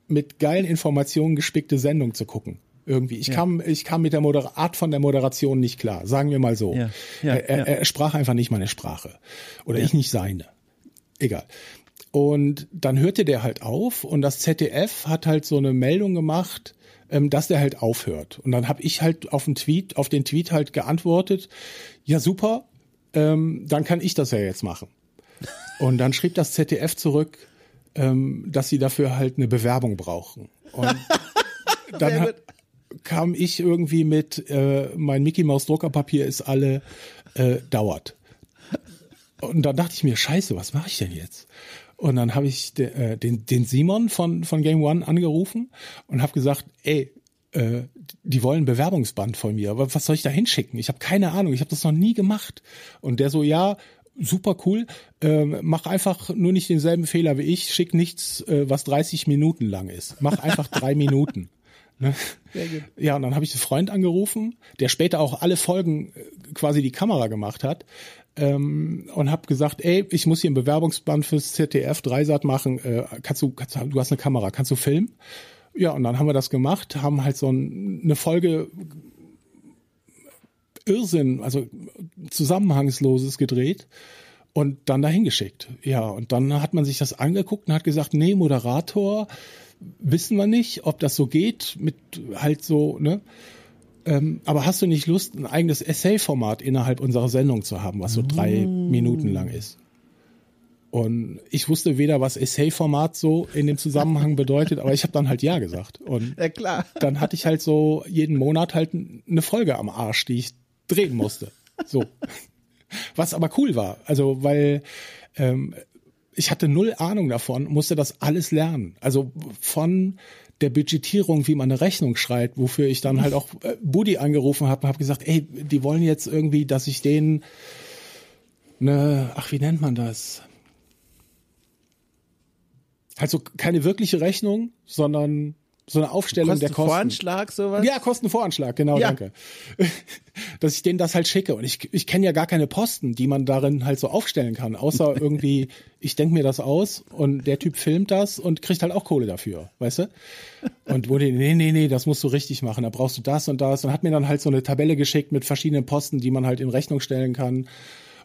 mit geilen Informationen gespickte Sendung zu gucken. Irgendwie. Ich ja. kam, ich kam mit der Moder Art von der Moderation nicht klar. Sagen wir mal so. Ja. Ja. Er, er, sprach einfach nicht meine Sprache. Oder ich nicht seine. Egal. Und dann hörte der halt auf und das ZDF hat halt so eine Meldung gemacht, ähm, dass der halt aufhört. Und dann habe ich halt auf den Tweet, auf den Tweet halt geantwortet, ja super, ähm, dann kann ich das ja jetzt machen. Und dann schrieb das ZDF zurück, ähm, dass sie dafür halt eine Bewerbung brauchen. Und dann hat, kam ich irgendwie mit, äh, mein Mickey Maus Druckerpapier ist alle, äh, dauert. Und dann dachte ich mir, scheiße, was mache ich denn jetzt? Und dann habe ich de, äh, den, den Simon von, von Game One angerufen und habe gesagt, ey, äh, die wollen Bewerbungsband von mir, aber was soll ich da hinschicken? Ich habe keine Ahnung, ich habe das noch nie gemacht. Und der so, ja, super cool. Ähm, mach einfach nur nicht denselben Fehler wie ich. Schick nichts, äh, was 30 Minuten lang ist. Mach einfach drei Minuten. Ne? Ja, und dann habe ich einen Freund angerufen, der später auch alle Folgen äh, quasi die Kamera gemacht hat. Ähm, und habe gesagt, ey, ich muss hier ein Bewerbungsband fürs ZDF Dreisat machen. Äh, kannst du, kannst, du hast eine Kamera, kannst du filmen? Ja, und dann haben wir das gemacht, haben halt so ein, eine Folge Irrsinn, also Zusammenhangsloses gedreht und dann dahin geschickt. Ja, und dann hat man sich das angeguckt und hat gesagt, nee, Moderator, wissen wir nicht, ob das so geht, mit halt so, ne? Ähm, aber hast du nicht Lust, ein eigenes Essay-Format innerhalb unserer Sendung zu haben, was so drei mm. Minuten lang ist? Und ich wusste weder, was Essay-Format so in dem Zusammenhang bedeutet, aber ich habe dann halt ja gesagt. Und ja, klar. dann hatte ich halt so jeden Monat halt eine Folge am Arsch, die ich drehen musste. So. Was aber cool war. Also, weil ähm, ich hatte null Ahnung davon, musste das alles lernen. Also von der Budgetierung, wie man eine Rechnung schreibt, wofür ich dann halt auch äh, Buddy angerufen habe und habe gesagt, ey, die wollen jetzt irgendwie, dass ich denen eine, ach, wie nennt man das? Also keine wirkliche Rechnung, sondern so eine Aufstellung der Kosten. Kostenvoranschlag, sowas? Ja, Kostenvoranschlag, genau, ja. danke. Dass ich denen das halt schicke. Und ich, ich kenne ja gar keine Posten, die man darin halt so aufstellen kann, außer irgendwie, ich denke mir das aus und der Typ filmt das und kriegt halt auch Kohle dafür, weißt du? Und wurde, nee, nee, nee, das musst du richtig machen, da brauchst du das und das und hat mir dann halt so eine Tabelle geschickt mit verschiedenen Posten, die man halt in Rechnung stellen kann.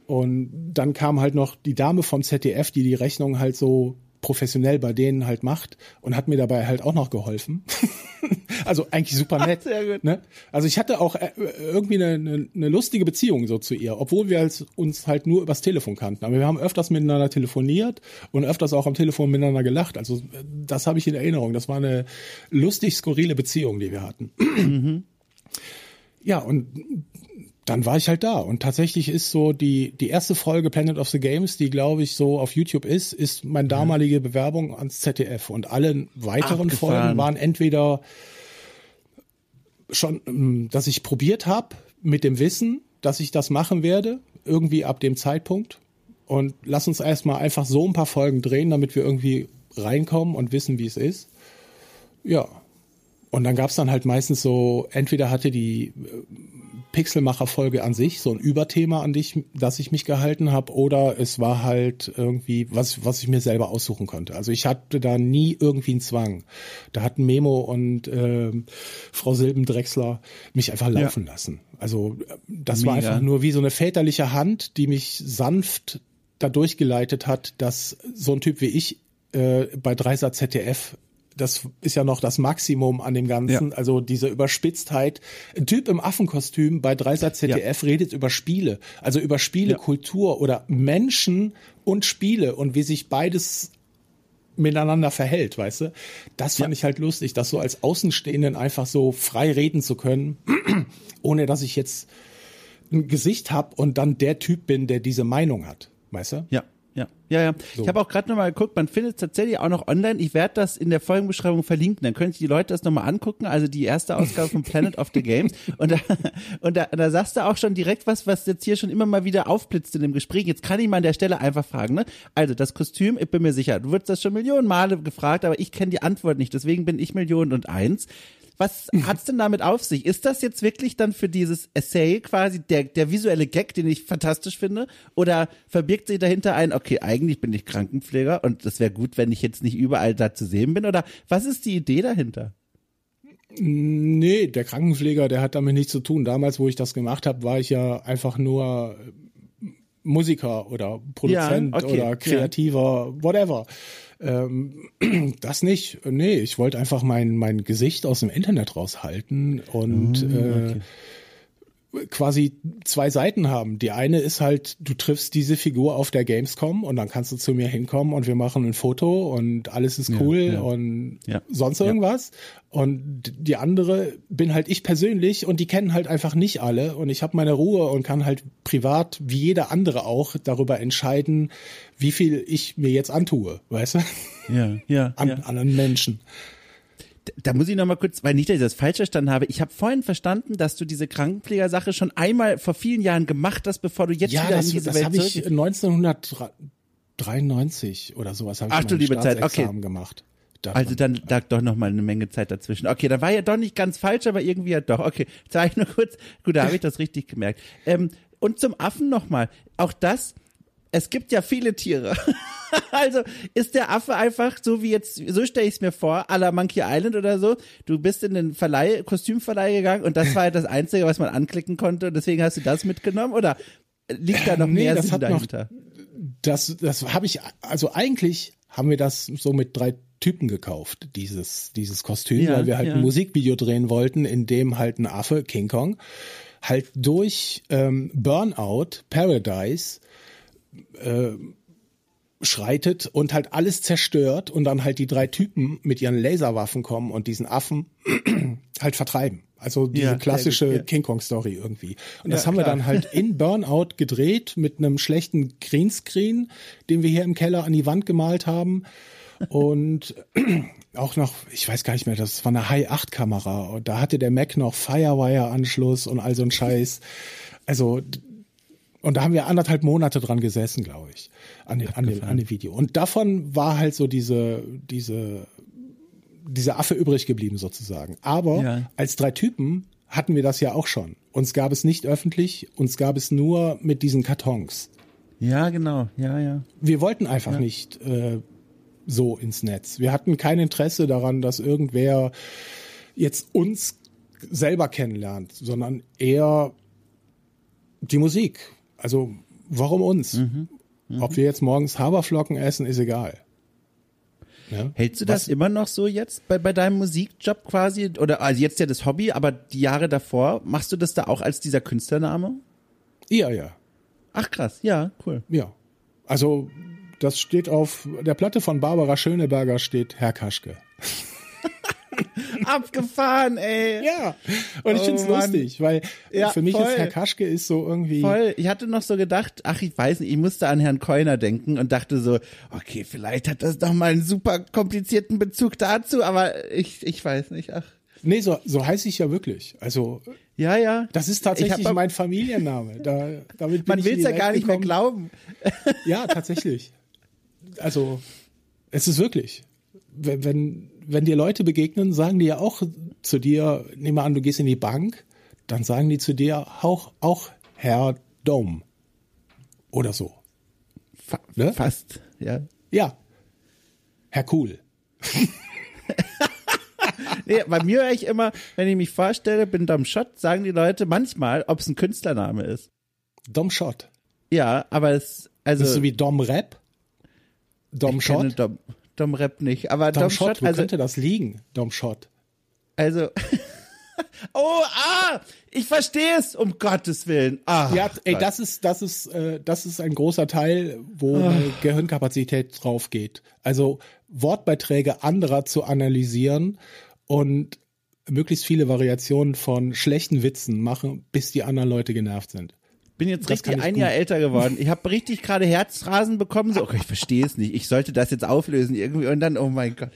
Und dann kam halt noch die Dame vom ZDF, die die Rechnung halt so professionell bei denen halt macht und hat mir dabei halt auch noch geholfen. also eigentlich super nett. Gut. Ne? Also ich hatte auch äh, irgendwie eine, eine, eine lustige Beziehung so zu ihr, obwohl wir als, uns halt nur übers Telefon kannten. Aber wir haben öfters miteinander telefoniert und öfters auch am Telefon miteinander gelacht. Also das habe ich in Erinnerung. Das war eine lustig skurrile Beziehung, die wir hatten. Mhm. Ja, und dann war ich halt da. Und tatsächlich ist so die, die erste Folge Planet of the Games, die glaube ich so auf YouTube ist, ist meine damalige Bewerbung ans ZDF. Und alle weiteren Abgefahren. Folgen waren entweder schon, ähm, dass ich probiert habe mit dem Wissen, dass ich das machen werde, irgendwie ab dem Zeitpunkt. Und lass uns erstmal einfach so ein paar Folgen drehen, damit wir irgendwie reinkommen und wissen, wie es ist. Ja. Und dann gab's dann halt meistens so, entweder hatte die Pixelmacher-Folge an sich, so ein Überthema, an dich, das ich mich gehalten habe, oder es war halt irgendwie, was, was ich mir selber aussuchen konnte. Also ich hatte da nie irgendwie einen Zwang. Da hatten Memo und äh, Frau Silbendrechsler mich einfach laufen ja. lassen. Also das Mega. war einfach nur wie so eine väterliche Hand, die mich sanft da durchgeleitet hat, dass so ein Typ wie ich äh, bei Dreisat ZDF das ist ja noch das Maximum an dem Ganzen. Ja. Also diese Überspitztheit. Ein Typ im Affenkostüm bei Dreisat ZDF ja. redet über Spiele. Also über Spiele, ja. Kultur oder Menschen und Spiele und wie sich beides miteinander verhält, weißt du? Das fand ich halt lustig, das so als Außenstehenden einfach so frei reden zu können, ohne dass ich jetzt ein Gesicht habe und dann der Typ bin, der diese Meinung hat, weißt du? Ja. Ja, ja, ja. So. Ich habe auch gerade nochmal geguckt, man findet es tatsächlich auch noch online. Ich werde das in der Folgenbeschreibung verlinken, dann können sich die Leute das nochmal angucken. Also die erste Ausgabe von Planet of the Games. Und, da, und da, da sagst du auch schon direkt was, was jetzt hier schon immer mal wieder aufblitzt in dem Gespräch. Jetzt kann ich mal an der Stelle einfach fragen, ne? Also das Kostüm, ich bin mir sicher, du wirst das schon Millionen Male gefragt, aber ich kenne die Antwort nicht. Deswegen bin ich Millionen und eins. Was hat's denn damit auf sich? Ist das jetzt wirklich dann für dieses Essay quasi der, der visuelle Gag, den ich fantastisch finde? Oder verbirgt sich dahinter ein, okay, eigentlich bin ich Krankenpfleger und das wäre gut, wenn ich jetzt nicht überall da zu sehen bin? Oder was ist die Idee dahinter? Nee, der Krankenpfleger, der hat damit nichts zu tun. Damals, wo ich das gemacht habe, war ich ja einfach nur Musiker oder Produzent ja, okay, oder Kreativer, ja. whatever. Ähm, das nicht. Nee, ich wollte einfach mein, mein Gesicht aus dem Internet raushalten und mm, okay. äh, quasi zwei Seiten haben. Die eine ist halt, du triffst diese Figur auf der Gamescom und dann kannst du zu mir hinkommen und wir machen ein Foto und alles ist cool ja, ja. und ja, sonst irgendwas. Und die andere bin halt ich persönlich und die kennen halt einfach nicht alle und ich habe meine Ruhe und kann halt privat, wie jeder andere auch, darüber entscheiden, wie viel ich mir jetzt antue, weißt du? Ja, ja. An anderen Menschen da muss ich noch mal kurz, weil nicht, dass ich das falsch verstanden habe. Ich habe vorhin verstanden, dass du diese Krankenpflegersache schon einmal vor vielen Jahren gemacht hast, bevor du jetzt ja, wieder das, in diese das Welt habe ich 1993 oder sowas habe ich Ach, du liebe Zeit, okay. Gemacht. Da- Also dann lag doch noch mal eine Menge Zeit dazwischen. Okay, dann war ja doch nicht ganz falsch, aber irgendwie ja doch. Okay, war ich nur kurz. Gut, da habe ich das richtig gemerkt. Ähm, und zum Affen noch mal. Auch das. Es gibt ja viele Tiere. also ist der Affe einfach so wie jetzt, so stelle ich es mir vor, à la Monkey Island oder so. Du bist in den Verleih, Kostümverleih gegangen und das war halt das Einzige, was man anklicken konnte. Und deswegen hast du das mitgenommen oder liegt da noch Nee, mehr das Sinn hat noch- dahinter? das, das habe ich, also eigentlich haben wir das so mit drei Typen gekauft, dieses, dieses Kostüm, Ja, weil wir halt ja. ein Musikvideo drehen wollten, in dem halt ein Affe, King Kong, halt durch ähm, Burnout, Paradise, äh, schreitet und halt alles zerstört und dann halt die drei Typen mit ihren Laserwaffen kommen und diesen Affen halt vertreiben. Also diese Ja, klassische gut, ja. King Kong Story irgendwie. Und das Ja, haben wir klar. dann halt in Burnout gedreht mit einem schlechten Greenscreen, den wir hier im Keller an die Wand gemalt haben. Und auch noch, ich weiß gar nicht mehr, das war eine High 8 Kamera und da hatte der Mac noch Firewire Anschluss und all so ein Scheiß. Also und da haben wir anderthalb Monate dran gesessen, glaube ich, an, dem- an, dem, an dem Video. Und davon war halt so diese, diese, dieser Affe übrig geblieben sozusagen. Aber Ja. als drei Typen hatten wir das ja auch schon. Uns gab es nicht öffentlich, uns gab es nur mit diesen Kartons. Ja, genau. Ja, ja. Wir wollten einfach nicht äh, so ins Netz. Wir hatten kein Interesse daran, dass irgendwer jetzt uns selber kennenlernt, sondern eher die Musik. Also warum uns? Mhm. Ob wir jetzt morgens Haferflocken essen, ist egal. Ja? Hältst du das Was- immer noch so jetzt bei, bei deinem Musikjob quasi? Oder also jetzt ja das Hobby, aber die Jahre davor, machst du das da auch als dieser Künstlername? Ja, ja, Ach krass, ja, cool. ja. Also das steht auf der Platte von Barbara Schöneberger steht Herr Kaschke. Abgefahren, ey. Ja, und ich Oh, find's Mann. lustig, weil Ja, für mich voll. ist Herr Kaschke ist so irgendwie Voll. Ich hatte noch so gedacht, ach, ich weiß nicht, ich musste an Herrn Keuner denken und dachte so, okay, vielleicht hat das doch mal einen super komplizierten Bezug dazu, aber ich, ich weiß nicht, ach. Nee, so, so heiße ich ja wirklich. Also, Ja, ja. das ist Ich tatsächlich hab- mein Familienname. Da, damit bin Man will's die ja gar nicht mehr gekommen. glauben. Ja, tatsächlich. Also, es ist wirklich. Wenn, wenn, wenn dir Leute begegnen, sagen die ja auch zu dir, nehmen wir an, du gehst in die Bank, dann sagen die zu dir auch, auch Herr Dom. Oder so. Fa Ne? Fast, ja. Ja. Herr Cool. Nee, bei mir höre ich immer, wenn ich mich vorstelle, bin Dom Schott, sagen die Leute manchmal, ob es ein Künstlername ist. Dom Schott. Ja, aber es, also. Bist du wie Dom Rap? Dom Schott? Dom, Dom Rap nicht, aber Dom, Dom, Schott, Schott, wo also, könnte das liegen? Dom Schott. also. oh, ah, ich verstehe es, um Gottes Willen. Ah, Ja, ey, Gott. das ist, das ist, äh, das ist ein großer Teil, wo meine Gehirnkapazität drauf geht. Also Wortbeiträge anderer zu analysieren und möglichst viele Variationen von schlechten Witzen machen, bis die anderen Leute genervt sind. Bin jetzt das richtig ein gut. Jahr älter geworden. Ich habe richtig gerade Herzrasen bekommen. So, okay, ich verstehe es nicht. Ich sollte das jetzt auflösen irgendwie und dann, oh mein Gott.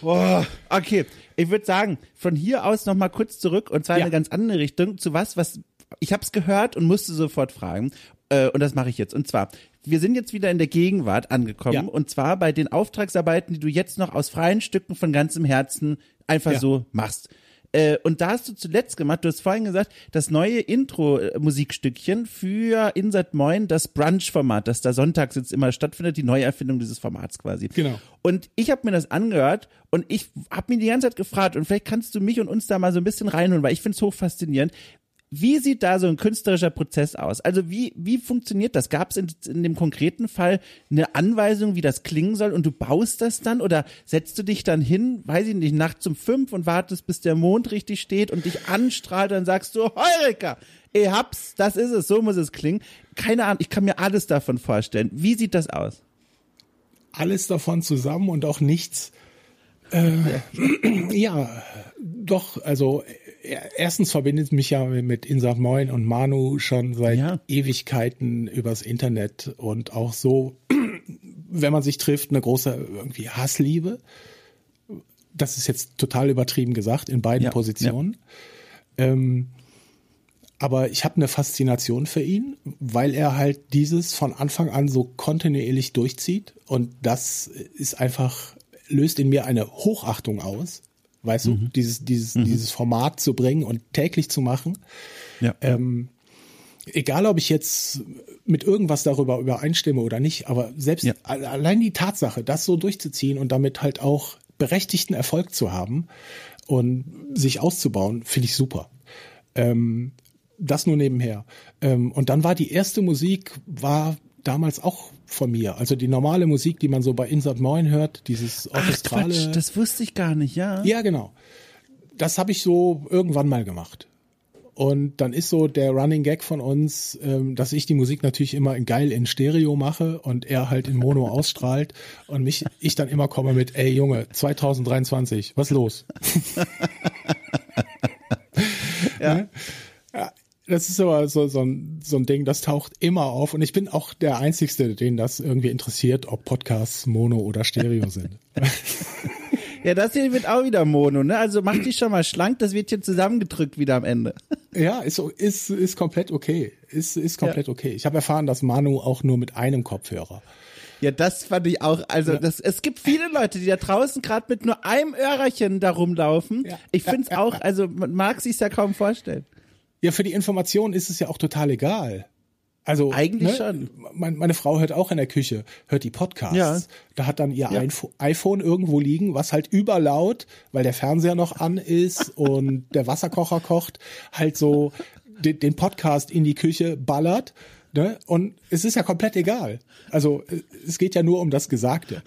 Boah. Okay, ich würde sagen, von hier aus noch mal kurz zurück und zwar in Ja. eine ganz andere Richtung zu was, was ich habe es gehört und musste sofort fragen äh, und das mache ich jetzt. Und zwar, wir sind jetzt wieder in der Gegenwart angekommen Ja. und zwar bei den Auftragsarbeiten, die du jetzt noch aus freien Stücken von ganzem Herzen einfach Ja. so machst. Äh, und da hast du zuletzt gemacht, du hast vorhin gesagt, das neue Intro-Musikstückchen für Insert Moin, das Brunch-Format, das da sonntags jetzt immer stattfindet, die Neuerfindung dieses Formats quasi. Genau. Und ich habe mir das angehört und ich habe mir die ganze Zeit gefragt und vielleicht kannst du mich und uns da mal so ein bisschen reinholen, weil ich finde es hoch faszinierend. Wie sieht da so ein künstlerischer Prozess aus? Also wie, wie funktioniert das? Gab es in, in dem konkreten Fall eine Anweisung, wie das klingen soll und du baust das dann oder setzt du dich dann hin, weiß ich nicht, nachts um fünf und wartest, bis der Mond richtig steht und dich anstrahlt und dann sagst du, Heureka, ich hab's, das ist es, so muss es klingen. Keine Ahnung, ich kann mir alles davon vorstellen. Wie sieht das aus? Alles davon zusammen und auch nichts. Äh, ja, doch, also erstens verbindet mich ja mit Insat Moin und Manu schon seit Ja. Ewigkeiten übers Internet und auch so, wenn man sich trifft, eine große irgendwie Hassliebe. das ist jetzt total übertrieben gesagt, in beiden Ja, Positionen. Ähm, aber ich habe eine Faszination für ihn, weil er halt dieses von Anfang an so kontinuierlich durchzieht und das ist einfach löst in mir eine Hochachtung aus, weißt du, dieses dieses dieses Format zu bringen und täglich zu machen. Ja. Ähm, egal, ob ich jetzt mit irgendwas darüber übereinstimme oder nicht, aber selbst Ja. allein die Tatsache, das so durchzuziehen und damit halt auch berechtigten Erfolg zu haben und sich auszubauen, finde ich super. Ähm, das nur nebenher. Ähm, und dann war die erste Musik, war damals auch von mir. Also die normale Musik, die man so bei Insert Moin hört, dieses Ach, orchestrale. Quatsch, das wusste ich gar nicht, ja. Ja, genau. Das habe ich so irgendwann mal gemacht. Und dann ist so der Running Gag von uns, ähm, dass ich die Musik natürlich immer in geil in Stereo mache und er halt in Mono ausstrahlt und mich ich dann immer komme mit, ey Junge, 2023, was los? ja. ja. Das ist aber so, so, ein, so ein Ding, das taucht immer auf und ich bin auch der Einzigste, den das irgendwie interessiert, ob Podcasts Mono oder Stereo sind. Ja, das hier wird auch wieder Mono, ne? Also mach die schon mal schlank, das wird hier zusammengedrückt wieder am Ende. Ja, ist, ist, ist komplett okay. Ist, ist komplett okay. Ich habe erfahren, dass Manu auch nur mit einem Kopfhörer. Ja, das fand ich auch, also das, es gibt viele Leute, die da draußen gerade mit nur einem Öhrerchen da rumlaufen. Ja. Ich find's auch, also man mag sich's ja kaum vorstellen. Ja, für die Information ist es ja auch total egal. Also Eigentlich ne, schon. Mein, meine Frau hört auch in der Küche, hört die Podcasts. Ja. Da hat dann ihr iPhone- iPhone irgendwo liegen, was halt überlaut, weil der Fernseher noch an ist und der Wasserkocher kocht, halt so den, den Podcast in die Küche ballert. Ne? Und es ist ja komplett egal. Also es geht ja nur um das Gesagte.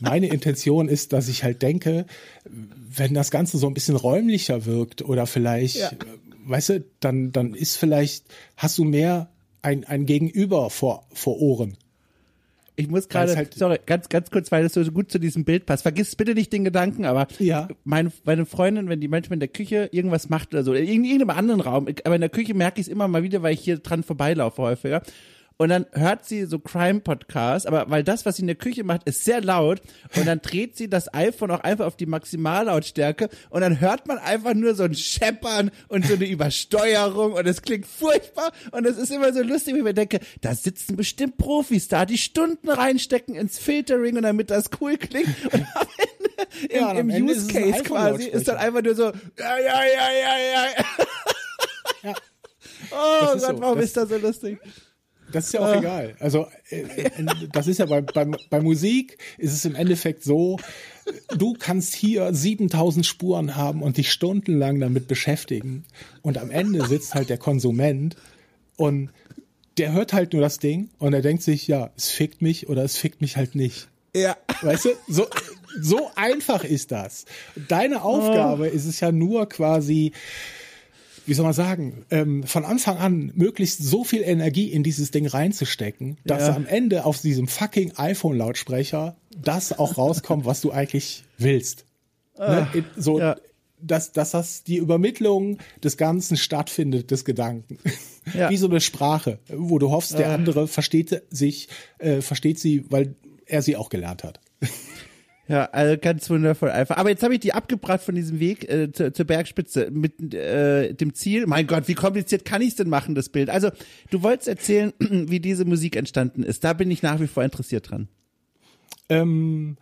Meine Intention ist, dass ich halt denke, wenn das Ganze so ein bisschen räumlicher wirkt oder vielleicht, Ja. Weißt du, dann, dann ist vielleicht, hast du mehr ein, ein Gegenüber vor, vor Ohren. Ich muss gerade, halt- sorry, ganz, ganz kurz, weil das so gut zu diesem Bild passt. Vergiss bitte nicht den Gedanken, aber Ja. meine, meine Freundin, wenn die manchmal in der Küche irgendwas macht oder so, in irgendeinem anderen Raum, aber in der Küche merke ich es immer mal wieder, weil ich hier dran vorbeilaufe häufiger. Und dann hört sie so Crime-Podcasts, aber weil das, was sie in der Küche macht, ist sehr laut. Und dann dreht sie das iPhone auch einfach auf die Maximallautstärke und dann hört man einfach nur so ein Scheppern und so eine Übersteuerung und es klingt furchtbar und es ist immer so lustig, wie ich mir denke, da sitzen bestimmt Profis da, die Stunden reinstecken ins Filtering und damit das cool klingt. Und am Ende, im, Ja, im Ende Use Case quasi, ist dann einfach nur so, ja, ja, ja, ja, ja. Oh Gott, so. warum Das- ist das so lustig? Das ist ja auch egal. Also äh, äh, das ist ja bei, bei, bei Musik ist es im Endeffekt so, du kannst hier 7000 Spuren haben und dich stundenlang damit beschäftigen und am Ende sitzt halt der Konsument und der hört halt nur das Ding und er denkt sich, ja, es fickt mich oder es fickt mich halt nicht. Ja. Weißt du, so, so einfach ist das. Deine Aufgabe ist es ja nur quasi, wie soll man sagen, ähm, von Anfang an möglichst so viel Energie in dieses Ding reinzustecken, dass Ja. am Ende auf diesem fucking iPhone-Lautsprecher das auch rauskommt, was du eigentlich willst. Ne? In- So, ja. dass, dass das die Übermittlung des Ganzen stattfindet, des Gedanken. Ja. Wie so eine Sprache, wo du hoffst, der andere versteht sich, äh, versteht sie, weil er sie auch gelernt hat. Ja, also ganz wundervoll einfach. Aber jetzt habe ich die abgebracht von diesem Weg äh, zur, zur Bergspitze mit äh, dem Ziel. Mein Gott, wie kompliziert kann ich es denn machen, das Bild? Also, du wolltest erzählen, wie diese Musik entstanden ist. Da bin ich nach wie vor interessiert dran. Ähm,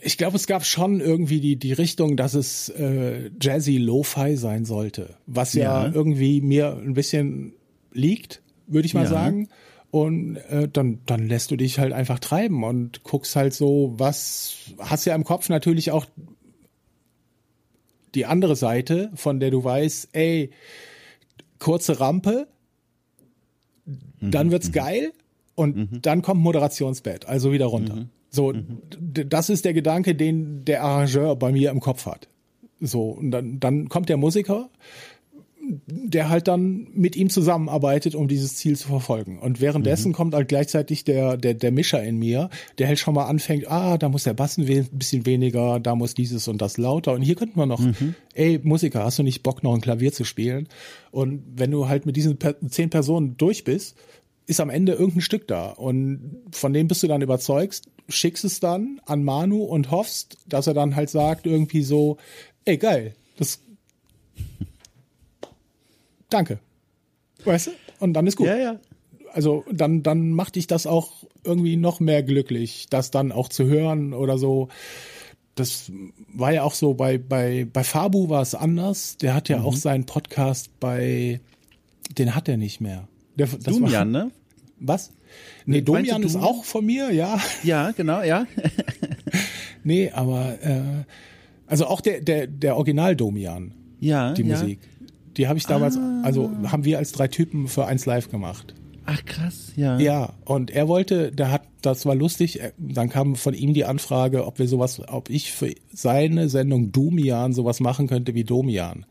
ich glaube, es gab schon irgendwie die, die Richtung, dass es äh, Jazzy Lo-Fi sein sollte, was ja, Ja. irgendwie mir ein bisschen liegt, würde ich mal Ja. sagen. Und äh, dann, dann lässt du dich halt einfach treiben und guckst halt so, was hast ja im Kopf natürlich auch die andere Seite, von der du weißt, ey, kurze Rampe, dann wird's geil und dann kommt Moderationsbett, also wieder runter. So, d- das ist der Gedanke, den der Arrangeur bei mir im Kopf hat. So, und dann, dann kommt der Musiker, der halt dann mit ihm zusammenarbeitet, um dieses Ziel zu verfolgen. Und währenddessen kommt halt gleichzeitig der, der, der Mischer in mir, der halt schon mal anfängt, ah, da muss der Bass ein bisschen weniger, da muss dieses und das lauter. Und hier könnte man noch, ey, Musiker, hast du nicht Bock, noch ein Klavier zu spielen? Und wenn du halt mit diesen zehn Personen durch bist, ist am Ende irgendein Stück da. Und von dem bist du dann überzeugt, schickst es dann an Manu und hoffst, dass er dann halt sagt irgendwie so, ey geil, das Danke. Weißt du? Und dann ist gut. Ja, ja. Also dann, dann macht dich das auch irgendwie noch mehr glücklich, das dann auch zu hören oder so. Das war ja auch so bei, bei, bei Fabu war es anders. Der hat ja Mhm. auch seinen Podcast bei, den hat er nicht mehr. Der, das war- Domian, ne? Was? Nee, du Domian ist Domian? auch von mir, ja. Ja, genau, ja. Nee, aber äh, also auch der, der, der Original Domian, Ja, die. Musik. Die habe ich damals, Ah. also haben wir als drei Typen für eins live gemacht. Ach krass, ja. Ja, und er wollte, der hat, das war lustig, äh, dann kam von ihm die Anfrage, ob wir sowas, ob ich für seine Sendung Domian sowas machen könnte wie Domian.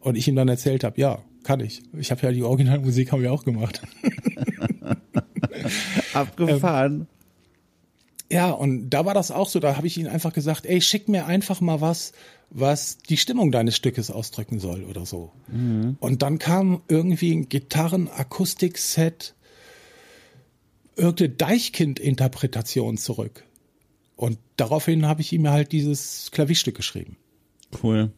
Und ich ihm dann erzählt habe, ja, kann ich. Ich habe ja die Originalmusik haben wir auch gemacht. Abgefahren. Ja, und da war das auch so, da habe ich ihm einfach gesagt, ey, schick mir einfach mal was, was die Stimmung deines Stückes ausdrücken soll oder so. Und dann kam irgendwie ein Gitarren-Akustik-Set, irgendeine Deichkind-Interpretation zurück. Und daraufhin habe ich ihm halt dieses Klavierstück geschrieben. Cool.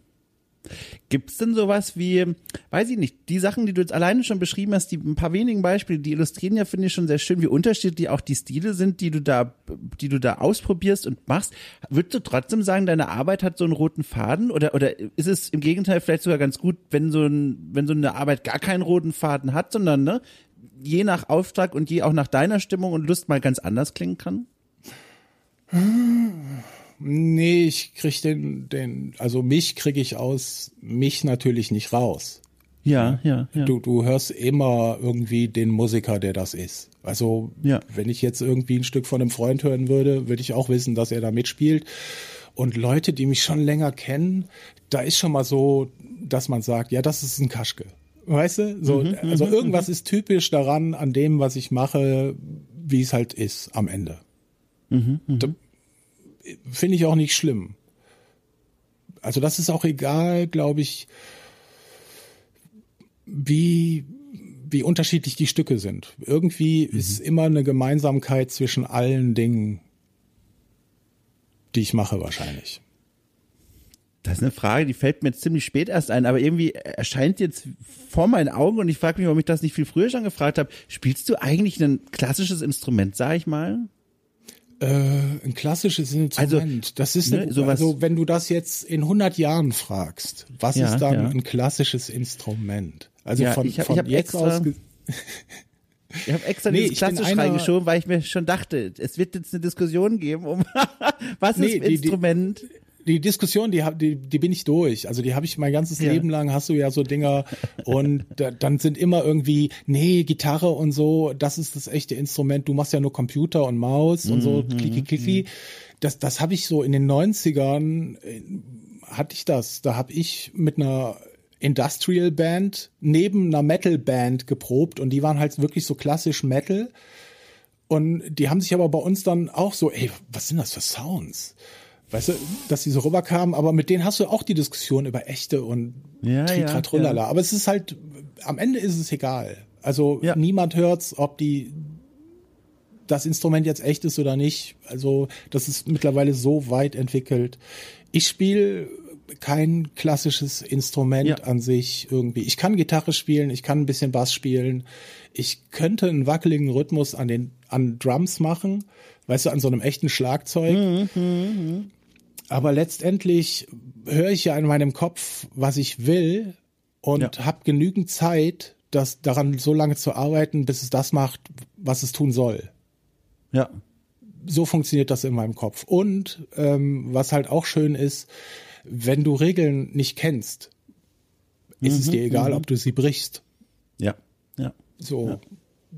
Gibt's denn sowas wie, weiß ich nicht, die Sachen, die du jetzt alleine schon beschrieben hast, die ein paar wenigen Beispiele, die illustrieren ja, finde ich, schon sehr schön, wie unterschiedlich auch die Stile sind, die du da, die du da ausprobierst und machst. Würdest du trotzdem sagen, deine Arbeit hat so einen roten Faden? Oder, oder ist es im Gegenteil vielleicht sogar ganz gut, wenn so ein, wenn so eine Arbeit gar keinen roten Faden hat, sondern, ne, je nach Auftrag und je auch nach deiner Stimmung und Lust mal ganz anders klingen kann? Nee, ich krieg den, den, also mich kriege ich aus mich natürlich nicht raus. Ja, ja, ja. Du, du hörst immer irgendwie den Musiker, der das ist. Also, Ja. wenn ich jetzt irgendwie ein Stück von einem Freund hören würde, würde ich auch wissen, dass er da mitspielt. Und Leute, die mich schon länger kennen, da ist schon mal so, dass man sagt, ja, das ist ein Kaschke. Weißt du? So, also irgendwas ist typisch daran, an dem, was ich mache, wie es halt ist am Ende. Da- Finde ich auch nicht schlimm. Also das ist auch egal, glaube ich, wie, wie unterschiedlich die Stücke sind. Irgendwie ist immer eine Gemeinsamkeit zwischen allen Dingen, die ich mache wahrscheinlich. Das ist eine Frage, die fällt mir jetzt ziemlich spät erst ein, aber irgendwie erscheint jetzt vor meinen Augen und ich frage mich, warum ich das nicht viel früher schon gefragt habe. Spielst du eigentlich ein klassisches Instrument, sag ich mal? Äh, ein klassisches Instrument. das ist ne, eine, sowas- also wenn du das jetzt in 100 Jahren fragst, was Ja, ist dann ja. ein klassisches Instrument? Also Ja, von, ich hab- von ich hab jetzt extra- aus Ich habe extra Nee, dieses klassisch einer- reingeschoben, weil ich mir schon dachte, es wird jetzt eine Diskussion geben um was Nee, ist ein die- die- Diskussion, die, die, die bin ich durch. Also die habe ich mein ganzes Ja. Leben lang, hast du ja so Dinger und da, dann sind immer irgendwie, nee, Gitarre und so, das ist das echte Instrument, du machst ja nur Computer und Maus und so, Mhm, klicki, klicki. Das, das habe ich so in den 90ern, äh, hatte ich das. Da habe ich mit einer Industrial Band neben einer Metal Band geprobt und die waren halt wirklich so klassisch Metal. Und die haben sich aber bei uns dann auch so, ey, was sind das für Sounds? Weißt du, dass die so rüberkamen, aber mit denen hast du auch die Diskussion über echte und Ja, Tritra, ja. Aber es ist halt, am Ende ist es egal. Also Ja. niemand hört's, ob die das Instrument jetzt echt ist oder nicht. Also das ist mittlerweile so weit entwickelt. Ich spiele kein klassisches Instrument Ja. an sich irgendwie. Ich kann Gitarre spielen, ich kann ein bisschen Bass spielen. Ich könnte einen wackeligen Rhythmus an den an Drums machen, weißt du, an so einem echten Schlagzeug. Aber letztendlich höre ich ja in meinem Kopf, was ich will und Ja. habe genügend Zeit, das daran so lange zu arbeiten, bis es das macht, was es tun soll. Ja. So funktioniert das in meinem Kopf. Und ähm, was halt auch schön ist, wenn du Regeln nicht kennst, ist es dir egal, ob du sie brichst. Ja. Ja. So,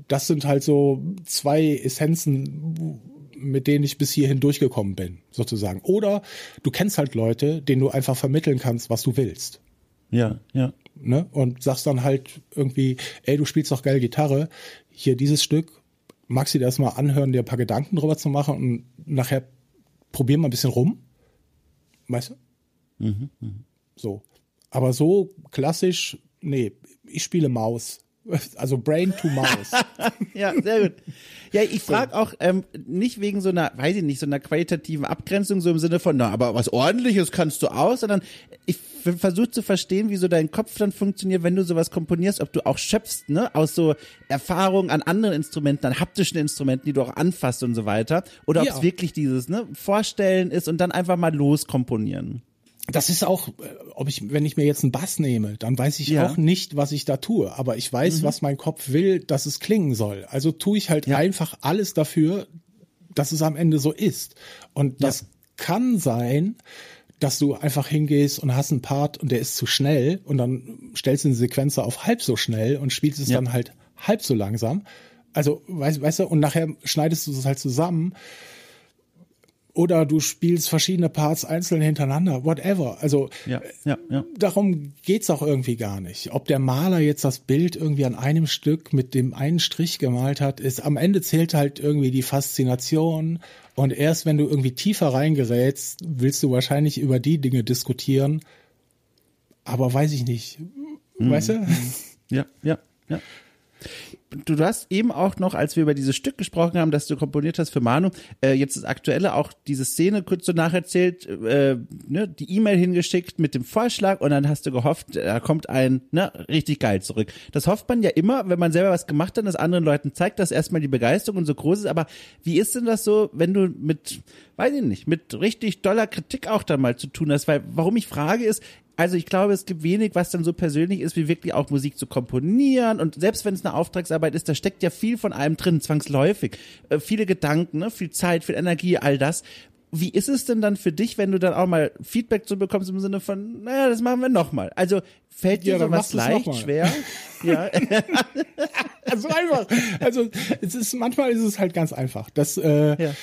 das sind halt so zwei Essenzen, mit denen ich bis hierhin durchgekommen bin, sozusagen. Oder du kennst halt Leute, denen du einfach vermitteln kannst, was du willst. Ja. Ja. Ne? Und sagst dann halt irgendwie, ey, du spielst doch geil Gitarre, hier dieses Stück, magst du dir das mal anhören, dir ein paar Gedanken drüber zu machen und nachher probier mal ein bisschen rum. Weißt du? So. Aber so klassisch, nee, ich spiele Maus. Also Brain to Mouse. ja, sehr gut. Ja, ich frage auch ähm, nicht wegen so einer, weiß ich nicht, so einer qualitativen Abgrenzung, so im Sinne von, na, aber was ordentliches kannst du aus, sondern ich versuche zu verstehen, wie so dein Kopf dann funktioniert, wenn du sowas komponierst, ob du auch schöpfst, ne, aus so Erfahrungen an anderen Instrumenten, an haptischen Instrumenten, die du auch anfasst und so weiter, oder ob es wirklich dieses, ne, Vorstellen ist und dann einfach mal loskomponieren das ist auch, äh, ob ich, wenn ich mir jetzt einen Bass nehme, dann weiß ich ja. auch nicht, was ich da tue. Aber ich weiß, mhm. was mein Kopf will, dass es klingen soll. Also tue ich halt ja. einfach alles dafür, dass es am Ende so ist. Und das ja. kann sein, dass du einfach hingehst und hast einen Part und der ist zu schnell und dann stellst du eine Sequenz auf halb so schnell und spielst es dann halt halb so langsam. Also, weißt, weißt du, und nachher schneidest du es halt zusammen oder du spielst verschiedene Parts einzeln hintereinander, whatever. Also ja, ja, ja. darum geht's auch irgendwie gar nicht. Ob der Maler jetzt das Bild irgendwie an einem Stück mit dem einen Strich gemalt hat, ist am Ende zählt halt irgendwie die Faszination. Und erst wenn du irgendwie tiefer reingerätst, willst du wahrscheinlich über die Dinge diskutieren. Aber weiß ich nicht. Mhm. Weißt du? Ja, ja, ja du, du hast eben auch noch, als wir über dieses Stück gesprochen haben, das du komponiert hast für Manu, äh, jetzt das Aktuelle auch diese Szene kurz so nacherzählt, äh, ne, die E-Mail hingeschickt mit dem Vorschlag und dann hast du gehofft, da kommt ein, ne, richtig geil zurück. Das hofft man ja immer, wenn man selber was gemacht hat, das anderen Leuten zeigt, dass erstmal die Begeisterung und so groß ist, aber wie ist denn das so, wenn du mit, weiß ich nicht, mit richtig doller Kritik auch dann mal zu tun hast, weil warum ich frage ist, also ich glaube, es gibt wenig, was dann so persönlich ist, wie wirklich auch Musik zu komponieren. Und selbst wenn es eine Auftragsarbeit ist, da steckt ja viel von einem drin, zwangsläufig. Äh, viele Gedanken, ne? viel Zeit, viel Energie, all das. Wie ist es denn dann für dich, wenn du dann auch mal Feedback zu bekommst im Sinne von, naja, das machen wir nochmal. Also fällt dir ja, sowas leicht, schwer? ja. also einfach. Also es ist manchmal ist es halt ganz einfach. Das, äh, ja.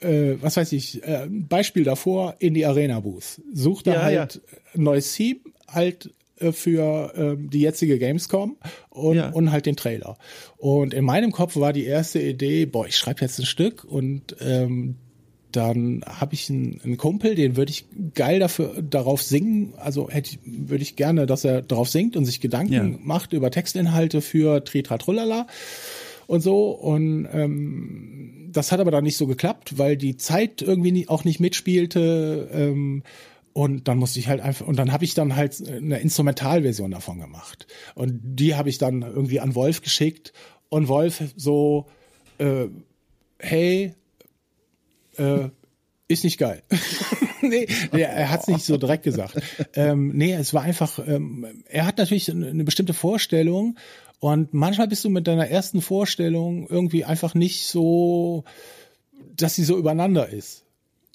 äh, was weiß ich, äh, Beispiel davor in die Arena Booth. Such da ja, halt ein neues Team, halt äh, für ähm, die jetzige Gamescom und, ja. und halt den Trailer. Und in meinem Kopf war die erste Idee, boah, ich schreibe jetzt ein Stück und ähm, dann habe ich einen, einen Kumpel, den würde ich geil dafür darauf singen. Also hätte ich, würde ich gerne, dass er darauf singt und sich Gedanken ja. macht über Textinhalte für Tritratrullala und so. Und ähm, das hat aber dann nicht so geklappt, weil die Zeit irgendwie nie, auch nicht mitspielte. Ähm, und dann musste ich halt einfach, und dann habe ich dann halt eine Instrumentalversion davon gemacht. Und die habe ich dann irgendwie an Wolf geschickt. Und Wolf so, äh, hey, äh, ist nicht geil. nee, nee, er hat es nicht so direkt gesagt. Ähm, nee, es war einfach, ähm, er hat natürlich eine bestimmte Vorstellung und manchmal bist du mit deiner ersten Vorstellung irgendwie einfach nicht so, dass sie so übereinander ist.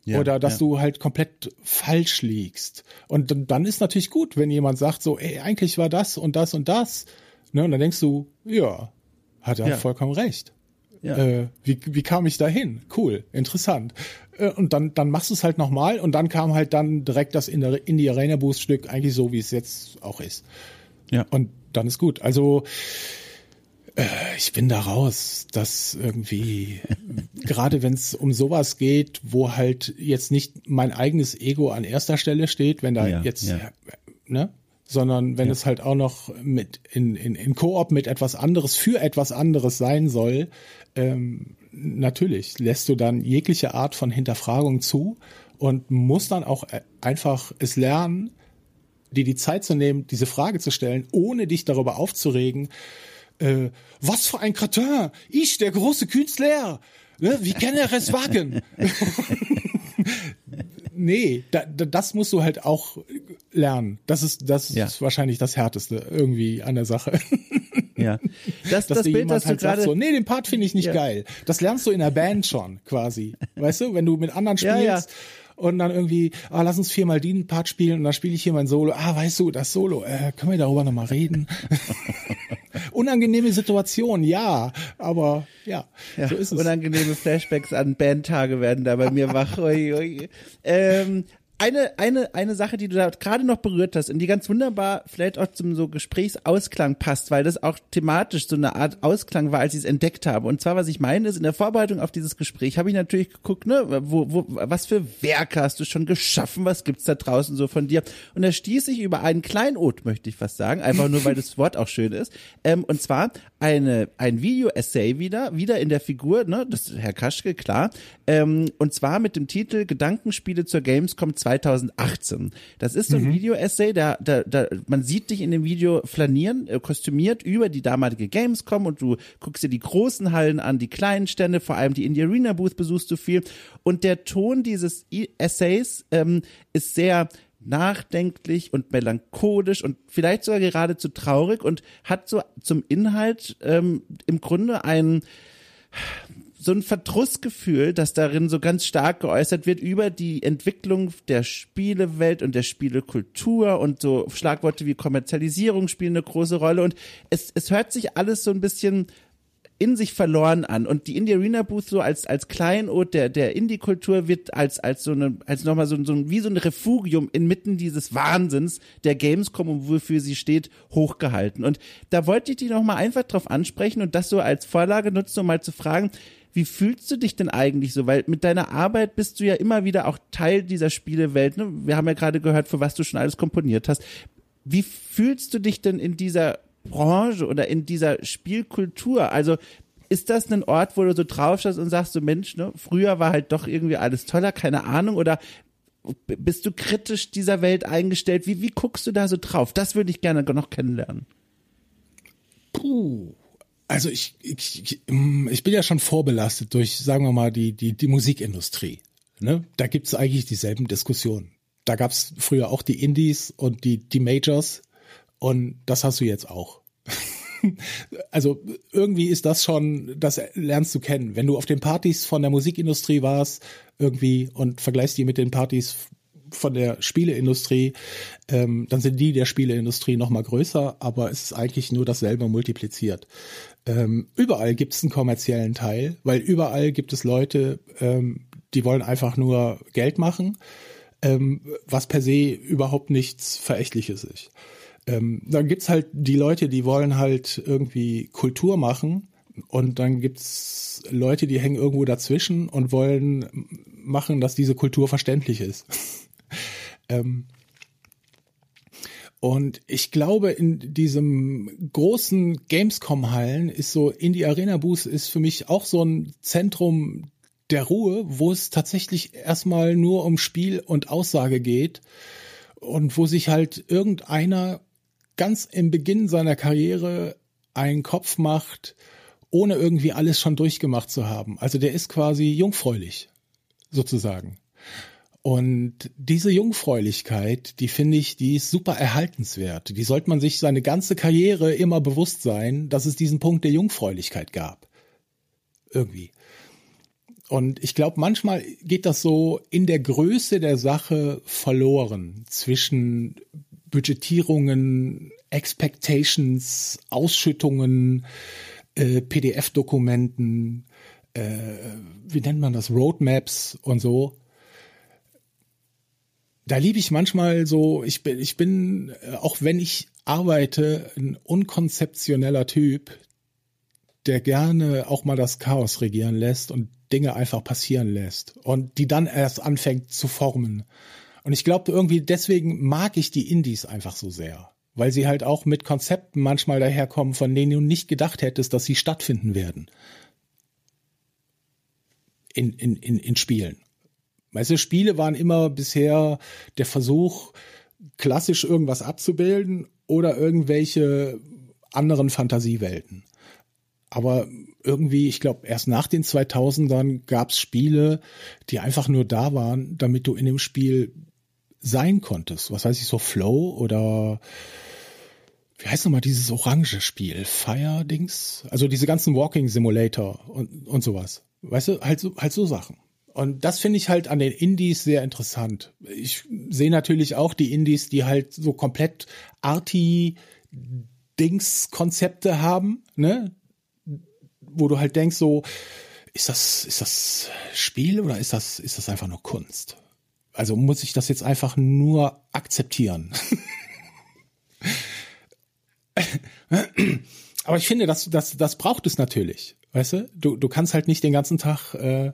Ja, Oder dass ja. du halt komplett falsch liegst. Und dann ist natürlich gut, wenn jemand sagt so, ey, eigentlich war das und das und das. Ne? Und dann denkst du, ja, hat er ja. vollkommen recht. Ja. Äh, wie, wie kam ich da hin? Cool, interessant. Äh, und dann, dann machst du es halt nochmal und dann kam halt dann direkt das in, der, in die Arena Boost Stück eigentlich so, wie es jetzt auch ist. Ja. Und dann ist gut. Also äh, ich bin da raus, dass irgendwie, gerade wenn es um sowas geht, wo halt jetzt nicht mein eigenes Ego an erster Stelle steht, wenn da ja, jetzt, ja. ne? sondern wenn ja. es halt auch noch mit in, in, in Koop mit etwas anderes für etwas anderes sein soll, ähm, natürlich lässt du dann jegliche Art von Hinterfragung zu und musst dann auch äh, einfach es lernen, dir die Zeit zu nehmen, diese Frage zu stellen, ohne dich darüber aufzuregen, äh, was für ein Kratin, ich, der große Künstler, ne, wie kann er es wagen? nee, da, da, das musst du halt auch lernen. Das ist, das ja. ist wahrscheinlich das Härteste irgendwie an der Sache. Ja. Das, Dass das Bild, das halt du gerade so, nee, den Part finde ich nicht ja. geil. Das lernst du in der Band schon quasi. Weißt du, wenn du mit anderen spielst. Ja, ja. Und dann irgendwie, ah, lass uns viermal den Part spielen und dann spiele ich hier mein Solo. Ah, weißt du, das Solo, äh, können wir darüber nochmal reden? Unangenehme Situation, ja, aber ja, ja, so ist es. Unangenehme Flashbacks an Bandtage werden da bei mir wach. Ui, ui. Ähm, eine, eine, eine Sache, die du da gerade noch berührt hast und die ganz wunderbar vielleicht auch zum so Gesprächsausklang passt, weil das auch thematisch so eine Art Ausklang war, als ich es entdeckt habe. Und zwar, was ich meine, ist, in der Vorbereitung auf dieses Gespräch habe ich natürlich geguckt, ne, wo, wo, was für Werke hast du schon geschaffen, was gibt's da draußen so von dir? Und da stieß ich über einen Kleinod, möchte ich fast sagen, einfach nur, weil das Wort auch schön ist. Ähm, und zwar eine, ein Video-Essay wieder, wieder in der Figur, ne, das ist Herr Kaschke, klar, ähm, und zwar mit dem Titel Gedankenspiele zur Gamescom 2 2018. Das ist so ein mhm. Video-Essay, da, da, da, man sieht dich in dem Video flanieren, äh, kostümiert über die damalige Gamescom und du guckst dir die großen Hallen an, die kleinen Stände, vor allem die Indie Arena Booth besuchst du viel. Und der Ton dieses Essays ähm, ist sehr nachdenklich und melancholisch und vielleicht sogar geradezu traurig und hat so zum Inhalt ähm, im Grunde ein so ein Verdrussgefühl, das darin so ganz stark geäußert wird über die Entwicklung der Spielewelt und der Spielekultur und so Schlagworte wie Kommerzialisierung spielen eine große Rolle. Und es, es hört sich alles so ein bisschen in sich verloren an. Und die Indie Arena Booth so als als Kleinod der der Indie Kultur wird als als so eine als nochmal so, so wie so ein Refugium inmitten dieses Wahnsinns der Gamescom und wofür sie steht hochgehalten. Und da wollte ich die noch mal einfach drauf ansprechen und das so als Vorlage nutzen um mal zu fragen wie fühlst du dich denn eigentlich so? Weil mit deiner Arbeit bist du ja immer wieder auch Teil dieser Spielewelt. Ne? Wir haben ja gerade gehört, für was du schon alles komponiert hast. Wie fühlst du dich denn in dieser Branche oder in dieser Spielkultur? Also ist das ein Ort, wo du so drauf schaust und sagst so, Mensch, ne, früher war halt doch irgendwie alles toller, keine Ahnung, oder bist du kritisch dieser Welt eingestellt? Wie, wie guckst du da so drauf? Das würde ich gerne noch kennenlernen. Puh. Also ich, ich, ich, mm, ich bin ja schon vorbelastet durch, sagen wir mal, die, die, die Musikindustrie. Ne? Da gibt's eigentlich dieselben Diskussionen. Da gab's früher auch die Indies und die, die Majors und das hast du jetzt auch. also irgendwie ist das schon, das lernst du kennen. Wenn du auf den Partys von der Musikindustrie warst, irgendwie und vergleichst die mit den Partys von der Spieleindustrie, ähm, dann sind die der Spieleindustrie noch mal größer, aber es ist eigentlich nur dasselbe multipliziert. Ähm, überall gibt es einen kommerziellen Teil, weil überall gibt es Leute, ähm, die wollen einfach nur Geld machen, ähm, was per se überhaupt nichts Verächtliches ist. Ähm, dann gibt's halt die Leute, die wollen halt irgendwie Kultur machen und dann gibt's Leute, die hängen irgendwo dazwischen und wollen machen, dass diese Kultur verständlich ist. und ich glaube, in diesem großen Gamescom-Hallen ist so, Indie Arena Booth ist für mich auch so ein Zentrum der Ruhe, wo es tatsächlich erstmal nur um Spiel und Aussage geht und wo sich halt irgendeiner ganz im Beginn seiner Karriere einen Kopf macht, ohne irgendwie alles schon durchgemacht zu haben. Also der ist quasi jungfräulich, sozusagen. Und diese Jungfräulichkeit, die finde ich, die ist super erhaltenswert. Die sollte man sich seine ganze Karriere immer bewusst sein, dass es diesen Punkt der Jungfräulichkeit gab. Irgendwie. Und ich glaube, manchmal geht das so in der Größe der Sache verloren zwischen Budgetierungen, Expectations, Ausschüttungen, äh, PDF-Dokumenten, äh, wie nennt man das, Roadmaps und so da liebe ich manchmal so, ich bin, ich bin, äh, auch wenn ich arbeite, ein unkonzeptioneller Typ, der gerne auch mal das Chaos regieren lässt und Dinge einfach passieren lässt und die dann erst anfängt zu formen. Und ich glaube irgendwie deswegen mag ich die Indies einfach so sehr, weil sie halt auch mit Konzepten manchmal daherkommen, von denen du nicht gedacht hättest, dass sie stattfinden werden. In, in, in, in Spielen. Weißt du, Spiele waren immer bisher der Versuch, klassisch irgendwas abzubilden oder irgendwelche anderen Fantasiewelten. Aber irgendwie, ich glaube, erst nach den 2000ern gab es Spiele, die einfach nur da waren, damit du in dem Spiel sein konntest. Was weiß ich, so Flow oder wie heißt nochmal dieses orange Spiel? Fire-Dings? Also diese ganzen Walking Simulator und, und sowas. Weißt du, halt so, halt so Sachen. Und das finde ich halt an den Indies sehr interessant. Ich sehe natürlich auch die Indies, die halt so komplett Arty-Dings-Konzepte haben, ne? Wo du halt denkst, so, ist das, ist das Spiel oder ist das, ist das einfach nur Kunst? Also muss ich das jetzt einfach nur akzeptieren. Aber ich finde, das, das, das braucht es natürlich. Weißt du? Du, du kannst halt nicht den ganzen Tag äh,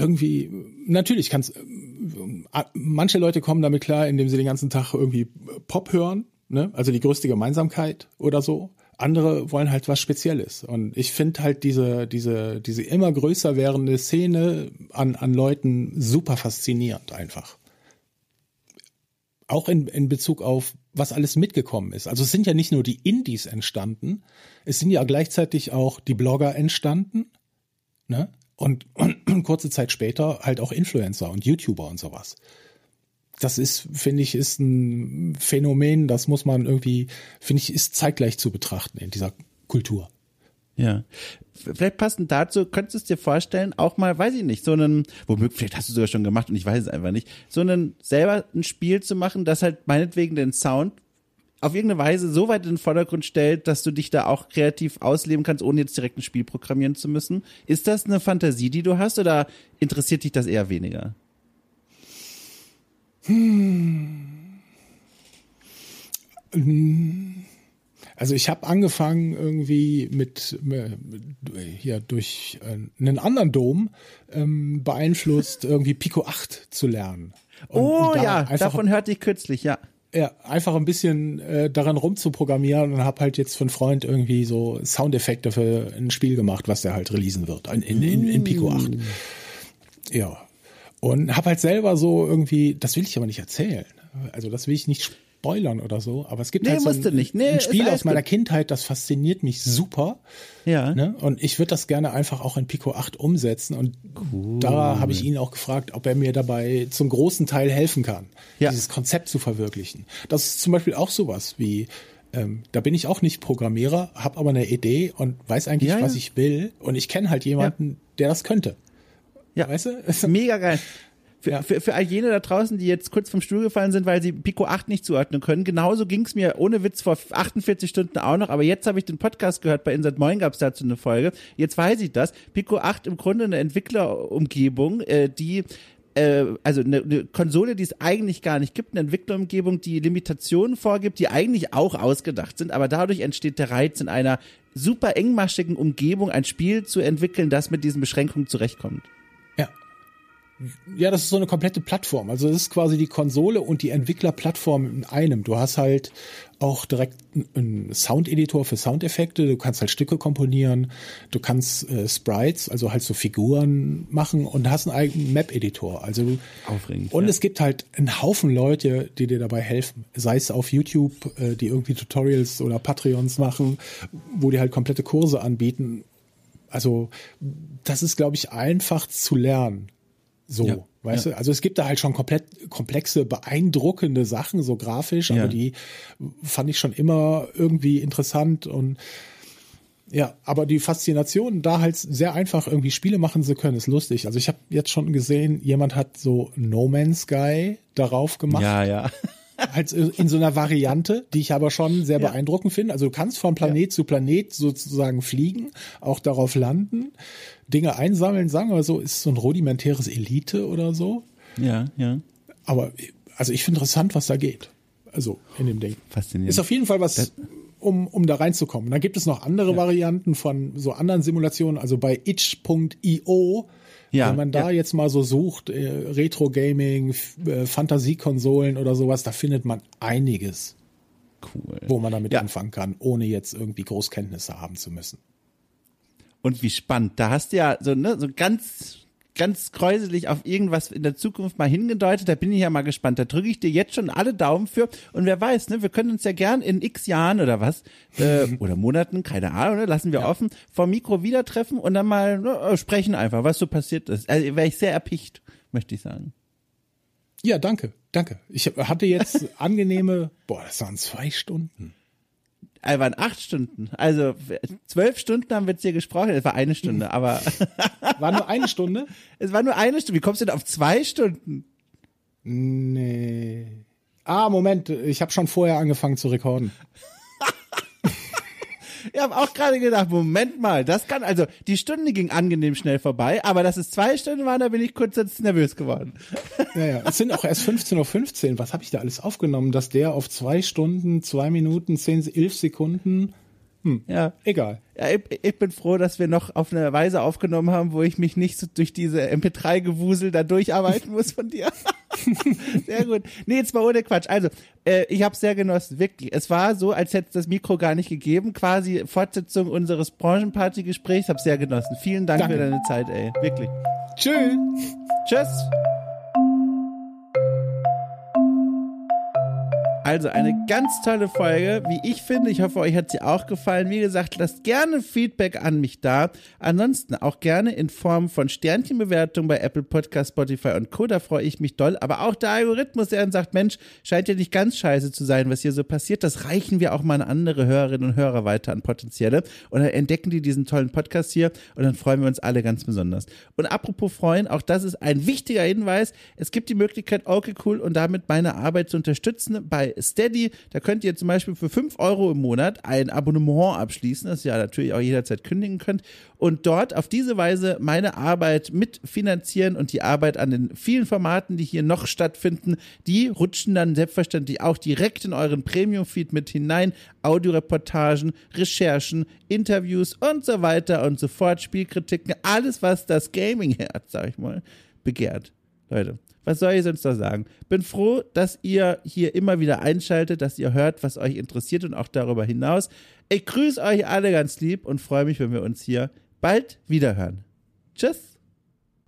irgendwie, natürlich kannst, äh, manche Leute kommen damit klar, indem sie den ganzen Tag irgendwie Pop hören, ne? also die größte Gemeinsamkeit oder so. Andere wollen halt was Spezielles. Und ich finde halt diese, diese, diese immer größer werdende Szene an, an Leuten super faszinierend einfach. Auch in, in Bezug auf, was alles mitgekommen ist. Also es sind ja nicht nur die Indies entstanden, es sind ja gleichzeitig auch die Blogger entstanden, ne? Und, und kurze Zeit später halt auch Influencer und YouTuber und sowas. Das ist, finde ich, ist ein Phänomen, das muss man irgendwie, finde ich, ist zeitgleich zu betrachten in dieser Kultur. Ja. Vielleicht passend dazu, könntest du dir vorstellen, auch mal, weiß ich nicht, so einen, womöglich, vielleicht hast du sogar schon gemacht und ich weiß es einfach nicht, so einen, selber ein Spiel zu machen, das halt meinetwegen den Sound auf irgendeine Weise so weit in den Vordergrund stellt, dass du dich da auch kreativ ausleben kannst, ohne jetzt direkt ein Spiel programmieren zu müssen. Ist das eine Fantasie, die du hast oder interessiert dich das eher weniger? Hm. Also ich habe angefangen irgendwie mit, hier durch äh, einen anderen Dom ähm, beeinflusst irgendwie Pico 8 zu lernen. Und, oh und da ja, davon hörte ich kürzlich, ja ja, einfach ein bisschen äh, daran rumzuprogrammieren und habe halt jetzt für einen Freund irgendwie so Soundeffekte für ein Spiel gemacht, was der halt releasen wird in, in, in, in Pico 8. Mm. Ja. Und habe halt selber so irgendwie, das will ich aber nicht erzählen. Also das will ich nicht spoilern oder so, aber es gibt nee, halt so ein, nee, ein Spiel aus meiner gut. Kindheit, das fasziniert mich super. Ja. Ne? Und ich würde das gerne einfach auch in Pico 8 umsetzen. Und cool. da habe ich ihn auch gefragt, ob er mir dabei zum großen Teil helfen kann, ja. dieses Konzept zu verwirklichen. Das ist zum Beispiel auch sowas wie ähm, da bin ich auch nicht Programmierer, habe aber eine Idee und weiß eigentlich, ja, was ich will. Und ich kenne halt jemanden, der das könnte. Ja, weißt du? Mega geil. Für, für, für all jene da draußen, die jetzt kurz vom Stuhl gefallen sind, weil sie Pico 8 nicht zuordnen können, genauso ging's mir ohne Witz vor 48 Stunden auch noch, aber jetzt habe ich den Podcast gehört, bei Insert Moin gab's dazu eine Folge. Jetzt weiß ich das. Pico 8 im Grunde eine Entwicklerumgebung, äh, die äh, also eine, eine Konsole, die es eigentlich gar nicht gibt, eine Entwicklerumgebung, die Limitationen vorgibt, die eigentlich auch ausgedacht sind, aber dadurch entsteht der Reiz in einer super engmaschigen Umgebung ein Spiel zu entwickeln, das mit diesen Beschränkungen zurechtkommt. Ja, das ist so eine komplette Plattform. Also das ist quasi die Konsole und die Entwicklerplattform in einem. Du hast halt auch direkt einen Soundeditor für Soundeffekte. Du kannst halt Stücke komponieren. Du kannst äh, Sprites, also halt so Figuren machen und hast einen eigenen Map-Editor. Also Aufregend, und ja. es gibt halt einen Haufen Leute, die dir dabei helfen. Sei es auf YouTube, äh, die irgendwie Tutorials oder Patreons machen, wo die halt komplette Kurse anbieten. Also das ist, glaube ich, einfach zu lernen. So, ja, weißt ja. du? Also es gibt da halt schon komplett komplexe, beeindruckende Sachen, so grafisch, aber ja. die fand ich schon immer irgendwie interessant und ja, aber die Faszination, da halt sehr einfach irgendwie Spiele machen zu können, ist lustig. Also ich habe jetzt schon gesehen, jemand hat so No Man's Sky darauf gemacht. Ja, ja. Halt in so einer Variante, die ich aber schon sehr ja. beeindruckend finde. Also du kannst von Planet ja. zu Planet sozusagen fliegen, auch darauf landen. Dinge einsammeln, sagen wir so, ist so ein rudimentäres Elite oder so. Ja, ja. Aber also ich finde interessant, was da geht. Also in dem Ding. Faszinierend. Ist auf jeden Fall was, um, um da reinzukommen. Dann gibt es noch andere ja. Varianten von so anderen Simulationen. Also bei itch.io, ja, wenn man da ja. jetzt mal so sucht, äh, Retro-Gaming, äh, Fantasiekonsolen oder sowas, da findet man einiges. Cool. Wo man damit ja. anfangen kann, ohne jetzt irgendwie Großkenntnisse haben zu müssen. Und wie spannend. Da hast du ja so, ne, so ganz, ganz kräuselig auf irgendwas in der Zukunft mal hingedeutet. Da bin ich ja mal gespannt. Da drücke ich dir jetzt schon alle Daumen für. Und wer weiß, ne, wir können uns ja gern in x Jahren oder was, äh, oder Monaten, keine Ahnung, ne, lassen wir ja. offen, vor Mikro wieder treffen und dann mal ne, äh, sprechen einfach, was so passiert ist. Also wäre ich sehr erpicht, möchte ich sagen. Ja, danke, danke. Ich hatte jetzt angenehme, boah, das waren zwei Stunden. Es waren acht Stunden. Also zwölf Stunden haben wir jetzt hier gesprochen. Es war eine Stunde, aber. War nur eine Stunde? Es war nur eine Stunde. Wie kommst du denn auf zwei Stunden? Nee. Ah, Moment. Ich habe schon vorher angefangen zu rekorden. Ich habe auch gerade gedacht, Moment mal, das kann, also die Stunde ging angenehm schnell vorbei, aber dass es zwei Stunden waren, da bin ich kurz jetzt nervös geworden. Ja, ja, es sind auch erst 15.15 Uhr. Was habe ich da alles aufgenommen, dass der auf zwei Stunden, zwei Minuten, zehn, elf Sekunden hm. Ja. Egal. Ja, ich, ich, bin froh, dass wir noch auf eine Weise aufgenommen haben, wo ich mich nicht so durch diese MP3-Gewusel da durcharbeiten muss von dir. sehr gut. Nee, jetzt mal ohne Quatsch. Also, äh, ich habe sehr genossen, wirklich. Es war so, als hätte es das Mikro gar nicht gegeben. Quasi Fortsetzung unseres Branchenparty-Gesprächs. Hab sehr genossen. Vielen Dank Danke. für deine Zeit, ey. Wirklich. Tschüss. Tschüss. Also eine ganz tolle Folge, wie ich finde. Ich hoffe, euch hat sie auch gefallen. Wie gesagt, lasst gerne Feedback an mich da. Ansonsten auch gerne in Form von Sternchenbewertung bei Apple Podcast, Spotify und Co. Da freue ich mich doll. Aber auch der Algorithmus, der dann sagt, Mensch, scheint ja nicht ganz scheiße zu sein, was hier so passiert. Das reichen wir auch mal an andere Hörerinnen und Hörer weiter an potenzielle. Und dann entdecken die diesen tollen Podcast hier und dann freuen wir uns alle ganz besonders. Und apropos freuen, auch das ist ein wichtiger Hinweis. Es gibt die Möglichkeit, okay, cool und damit meine Arbeit zu unterstützen bei Steady. Da könnt ihr zum Beispiel für 5 Euro im Monat ein Abonnement abschließen, das ihr natürlich auch jederzeit kündigen könnt. Und dort auf diese Weise meine Arbeit mitfinanzieren und die Arbeit an den vielen Formaten, die hier noch stattfinden, die rutschen dann selbstverständlich auch direkt in euren Premium-Feed mit hinein. Audioreportagen, Recherchen, Interviews und so weiter und so fort, Spielkritiken, alles, was das Gaming-Herz, sag ich mal, begehrt. Leute, was soll ich sonst noch sagen? Bin froh, dass ihr hier immer wieder einschaltet, dass ihr hört, was euch interessiert und auch darüber hinaus. Ich grüße euch alle ganz lieb und freue mich, wenn wir uns hier bald wiederhören. Tschüss.